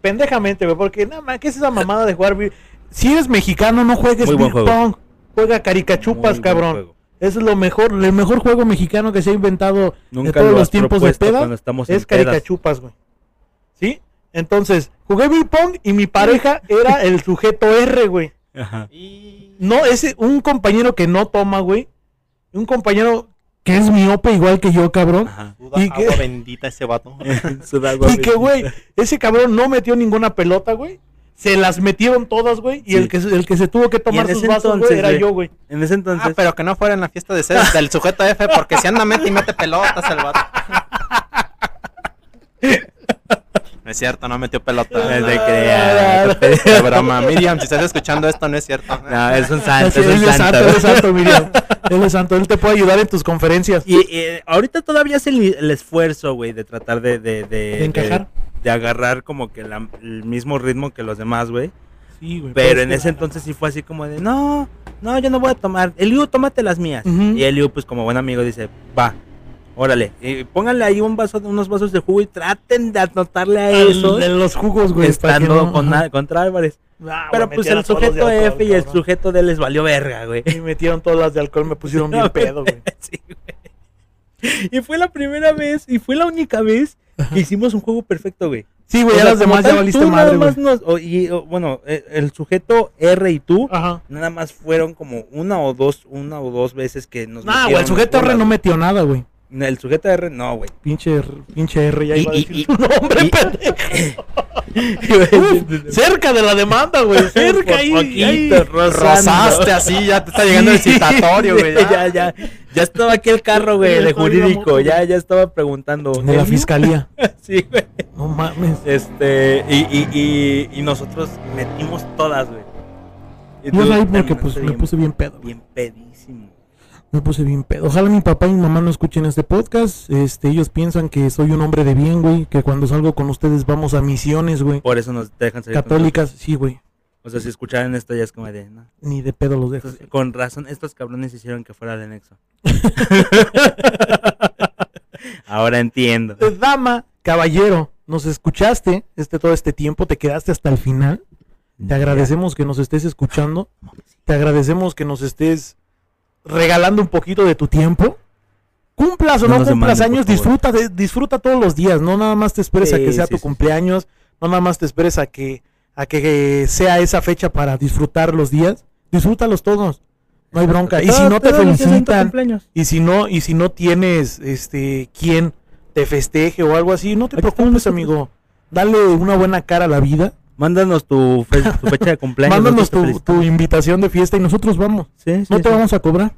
Pendejamente, güey. Porque, nada más, ¿qué es esa mamada de jugar beer? Si eres mexicano, no juegues Muy buen beer juego. pong. Juega caricachupas, Muy buen cabrón. juego. Es lo mejor, el mejor juego mexicano que se ha inventado Nunca de todos lo los has tiempos de propuesto peda. estamos en Es pedas. caricachupas, güey. ¿Sí? Entonces, jugué beer pong y mi pareja era el sujeto R, güey. <laughs> Ajá. Y... No, ese, un compañero que no toma, güey. Un compañero que es miope igual que yo, cabrón. Ajá. Duda, ¿Y qué? agua bendita ese vato. <laughs> Sudagua, <laughs> Y que, güey, ese cabrón no metió ninguna pelota, güey. Se las metieron todas, güey. Y Sí. el, que, se- el que se tuvo que tomar Y sus vasos, güey, entonces, era güey, yo, güey. En ese entonces. Ah, pero que no fuera en la fiesta de César, <laughs> del sujeto F, porque si anda mete y mete pelotas el vato. No es cierto, no metió pelota. No No, no, creas. de broma. Miriam, si estás escuchando esto, no es cierto. No, es un santo, es él un es santo, santo. él es santo, Miriam. Él es santo, él te puede ayudar en tus conferencias. Y eh, ahorita todavía es el, el esfuerzo, güey, de tratar de, de, de, De encajar. de- de agarrar como que la- el mismo ritmo que los demás, güey. Sí, güey. Pero en ese entonces sí fue así como de, no, no, yo no voy a tomar. Eliu, tómate las mías. Y Eliu, pues como buen amigo, dice, va, órale. Y pónganle ahí un vaso, unos vasos de jugo y traten de anotarle a eso. de los jugos, güey. estando no- con, contra Álvarez. Ah, Pero güey, pues el sujeto alcohol, F y el cabrón. sujeto D les valió verga, güey. Y metieron todas las de alcohol, me pusieron <laughs> bien pedo, güey. <laughs> Sí, güey. Y fue la primera vez y fue la única vez hicimos un juego perfecto, güey. Sí, güey, ya sea, las demás ya tal, valiste tú madre, nada güey. más nos- o- y, o, bueno, eh, el sujeto R y tú Ajá. nada más fueron como una o dos, una o dos veces que nos Nah, güey, el sujeto R no metió nada, güey. El sujeto R no, güey. Pinche, R- pinche R, ya Y- iba a decir y- su nombre, y- pendejo. <laughs> Uf, cerca de la demanda, güey. <laughs> Cerca ahí. ahí. Rozaste así, ya te está llegando el <laughs> citatorio, güey. ya, ya, ya estaba aquí el carro, güey, Ya de jurídico, ya, ya estaba preguntando. De la ¿Elio? fiscalía. <laughs> Sí, güey. No mames. Este, y, y, y, y nosotros metimos todas, güey. Tú ahí porque pues me puse bien pedo. Bien pedísimo. Me puse bien pedo. Ojalá mi papá y mi mamá no escuchen este podcast. Este, ellos piensan que soy un hombre de bien, güey. Que cuando salgo con ustedes vamos a misiones, güey. Por eso nos dejan salir. con Católicas, sí, güey. O sea, si escucharan esto ya es como de, no. Ni de pedo los dejo. Entonces, con razón, estos cabrones hicieron que fuera de Nexo. <laughs> Ahora entiendo. Eh, Dama, caballero, nos escuchaste este todo este tiempo, te quedaste hasta el final. Te agradecemos que nos estés escuchando. Te agradecemos que nos estés regalando un poquito de tu tiempo. Cumplas o No no, cumplas años, disfruta, disfruta todos los días. No nada más te esperes a que sea sí, tu sí. cumpleaños. No nada más te esperes a que, a que sea esa fecha para disfrutar los días. Disfrútalos todos. No hay bronca. Y si no te felicitan, y si no, y si no tienes este quien te festeje o algo así, no te preocupes, amigo. Dale una buena cara a la vida. Mándanos tu, fe- tu fecha de cumpleaños. Mándanos tu, invitación de fiesta y nosotros vamos. Sí, sí, No te sí. vamos a cobrar.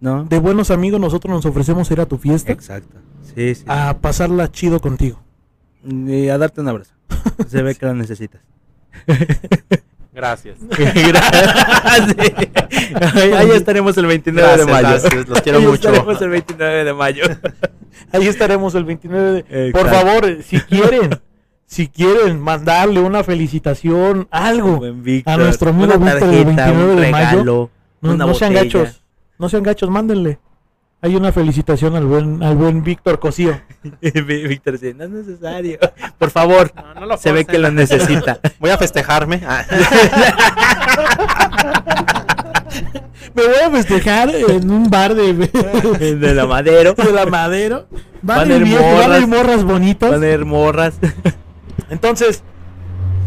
No. De buenos amigos, nosotros nos ofrecemos ir a tu fiesta Exacto. Sí, sí. a pasarla chido contigo. Y a darte un abrazo. Se ve que lo necesitas. <laughs> Gracias. <laughs> Gracias. ahí, ahí estaremos el 29 de Gracias, mayo. gracias, los quiero Ahí mucho. estaremos el 29 de mayo. <laughs> Ahí estaremos el 29 de... Exacto. Por favor, si quieren, si quieren mandarle una felicitación, algo, a nuestro amigo Víctor del tarjeta, 29 un de mayo, regalo, no, no sean gachos, no sean gachos, mándenle. Hay una felicitación al buen, al buen Víctor Cosío. <laughs> Ví- Víctor dice, no es necesario. Por favor. No, no lo Se ve que lo necesita. <laughs> Voy a festejarme. Ah. <laughs> Me voy a festejar en un bar de, de la madero. de la Madero. Van, Van a ir bien- van a ir morras. morras bonitas. Van a ir morras. Entonces,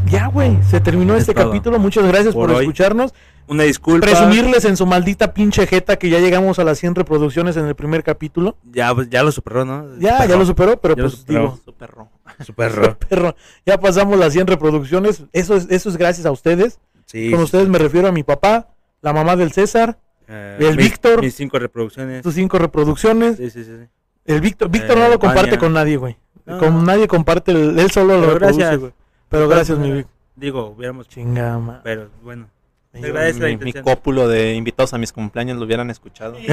ya, güey, se terminó Es este todo. capítulo. Muchas gracias por, Por hoy. escucharnos. Una disculpa. Presumirles en su maldita pinche jeta que ya llegamos a las 100 reproducciones en el primer capítulo. Ya, pues, ya lo superó, ¿no? Ya, ya lo superó, pero Ya lo pues superó. digo. Superó. <laughs> perro, ya pasamos las 100 reproducciones. Eso es, eso es gracias a ustedes. Sí. Con sí, ustedes me refiero a mi papá, la mamá del César, Eh, el mis- Víctor. Mis cinco reproducciones. sus cinco reproducciones. Sí, sí, sí. sí. El Víctor, Víctor Eh, no lo comparte con nadie, güey. No. Con nadie comparte, el- él solo lo Pero reproduce, gracias. güey. Pero gracias, mi Víctor. Digo, hubiéramos. Chinga, ma- Pero bueno. La mi, cópulo de invitados a mis cumpleaños lo hubieran escuchado. <laughs>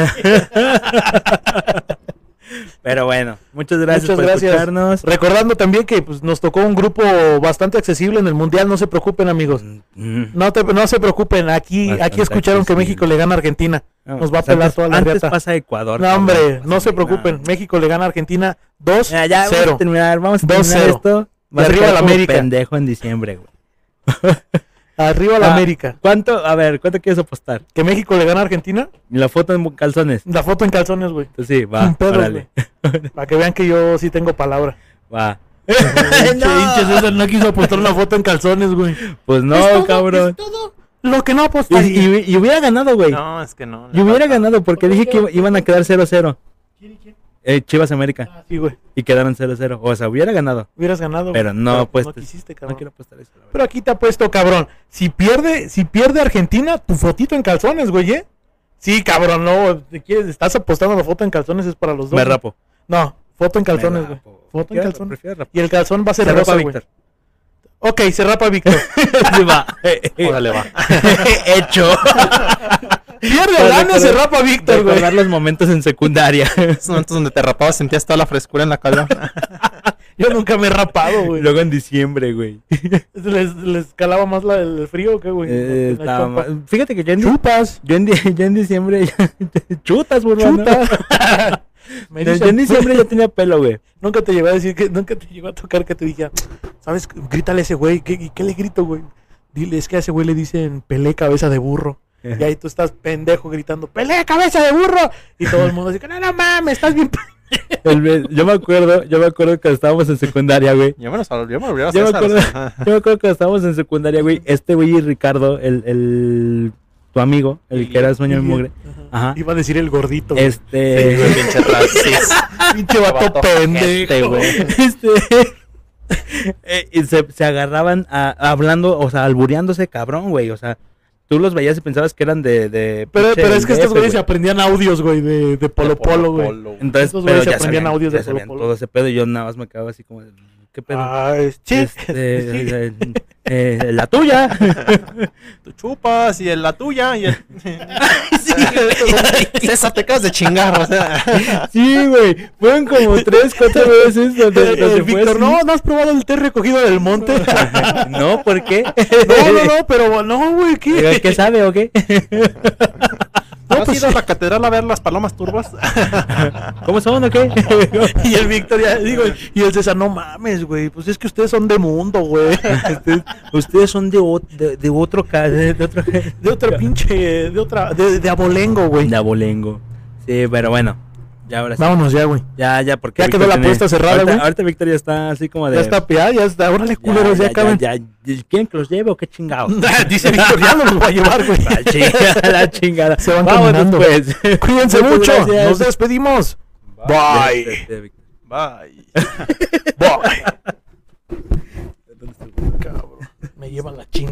Pero bueno, muchas gracias Muchas por gracias. escucharnos. Recordando también que pues, nos tocó un grupo bastante accesible en el mundial, no se preocupen amigos. Mm. No, te, no se preocupen, aquí, Bastante aquí escucharon que. México le gana a Argentina. No, Nos va a pelar antes- toda la Antes riata. pasa Ecuador. No, hombre, no se preocupen. nada. México le gana a Argentina 2 Ya, ya, vamos 0. a terminar, vamos a terminar 2-0. esto. Y arriba quedar la América. pendejo en diciembre, güey. <laughs> Arriba la Ah, América. ¿Cuánto? A ver, ¿cuánto quieres apostar? ¿Que México le gana a Argentina? La foto en calzones. La foto en calzones, güey. Entonces, sí, va, pedos. Para que vean que yo sí tengo palabra. <laughs> Va. No. hinche César no quiso apostar una foto en calzones, güey. Pues no, Es todo, cabrón. es todo Lo que no Y, apostaría. y- y hubiera ganado, güey. No, es que no. y hubiera ganado porque dije que iba- iban a quedar 0-0. Eh, Chivas América. Ah, sí, güey. Y quedaron 0-0. O sea, hubiera ganado. Hubieras ganado. Pero no No apuestes. quisiste, No cabrón. quiero apostar eso. Pero aquí te apuesto, cabrón. Si pierde, si pierde Argentina, tu fotito en calzones, güey, ¿eh? Sí, cabrón, no. Te quieres, estás apostando la foto en calzones, es para los dos. Me güey. rapo. No, foto en calzones, güey. Foto en calzones. Y el calzón va a ser Se rapa rosa. Víctor. Ok, se rapa Víctor. <laughs> Sí, va. <laughs> Órale, va. <laughs> Hecho. Pierde gana, se rapa Víctor, güey. Recordar los momentos en secundaria. <laughs> Esos momentos donde te rapabas sentías toda la frescura en la cara. <laughs> Yo nunca me he rapado, güey. Luego en diciembre, güey. <laughs> ¿Les, les calaba más la, el frío o qué, güey? Eh, La Fíjate que yo en, Chupas. yo en, yo en diciembre. ya- chutas, burro. Chuta. Me Yo, en diciembre ya tenía pelo, güey. Nunca te llevé a decir que, nunca te llegó a tocar que te dije, ¿sabes? Grítale a ese güey. ¿Qué, y qué le grito, güey? Dile, es que a ese güey le dicen Pelé cabeza de burro. Y ahí tú estás pendejo gritando, Pelé cabeza de burro. Y todo el mundo dice, no, no mames, estás bien. pe-". El ve- yo me acuerdo, yo me acuerdo que estábamos en secundaria, güey. Yo me lo sal- yo me Yo me acuerdo, yo me acuerdo que estábamos en secundaria, güey. Este güey y Ricardo, el, el tu amigo, el que era sueño de mugre. Ajá. Iba a decir el gordito. güey. Este, Sí, güey, <laughs> pinche vato pendejo. ojete, güey. este <laughs> eh, y se, se agarraban a- hablando, o sea, albureándose cabrón, güey. O sea, tú los veías y pensabas que eran de. de Pero, pero es que estos güeyes se aprendían audios, güey, de, de Polo Polo, güey. Entonces, estos pero güeyes se ya aprendían sabían, audios ya de Polo Polo. todo ese pedo y yo nada más me quedaba así como, de, ¿qué pedo? Ay, sí. Este, <laughs> eh, eh, la tuya. <laughs> Tú chupas y el- la tuya y el... <laughs> César, te acabas de chingar, o sea. sí, güey. Fueron como tres, cuatro veces donde, Eh, donde eh, Víctor, no, no has probado el té recogido del monte. no, ¿por qué? no, no, no, pero no, güey, ¿qué? ¿Qué sabe o qué? ¿No has pues ido a la catedral a ver las palomas turbas? <laughs> ¿Cómo son o qué? <laughs> Y el Víctor ya, digo, y el César, no mames, güey, pues es que ustedes son de mundo, güey. <laughs> Ustedes, ustedes son de, ot- de, de otro ca- de, de otro De otra pinche, de otra, de, de abolengo, güey. de abolengo. Sí, pero bueno. Ya, ahora sí. Vámonos ya, güey. Ya, ya, porque. Ya quedó la tiene- apuesta cerrada, ahorita, güey. Ahorita Víctor ya está así como de. Ya está, ya, ya está. Órale, culeros, ya, ya, ya, ya. ¿Quieren que los lleve o qué chingados? <laughs> Dice Víctor, ya no los voy a llevar, güey. La chingada, la <laughs> chingada. Se van Vámonos, caminando. pues. Cuídense mucho. gracias. Nos despedimos. Bye. Este, Víctor. Bye. <laughs> Bye. Cabrón. Me llevan la chingada.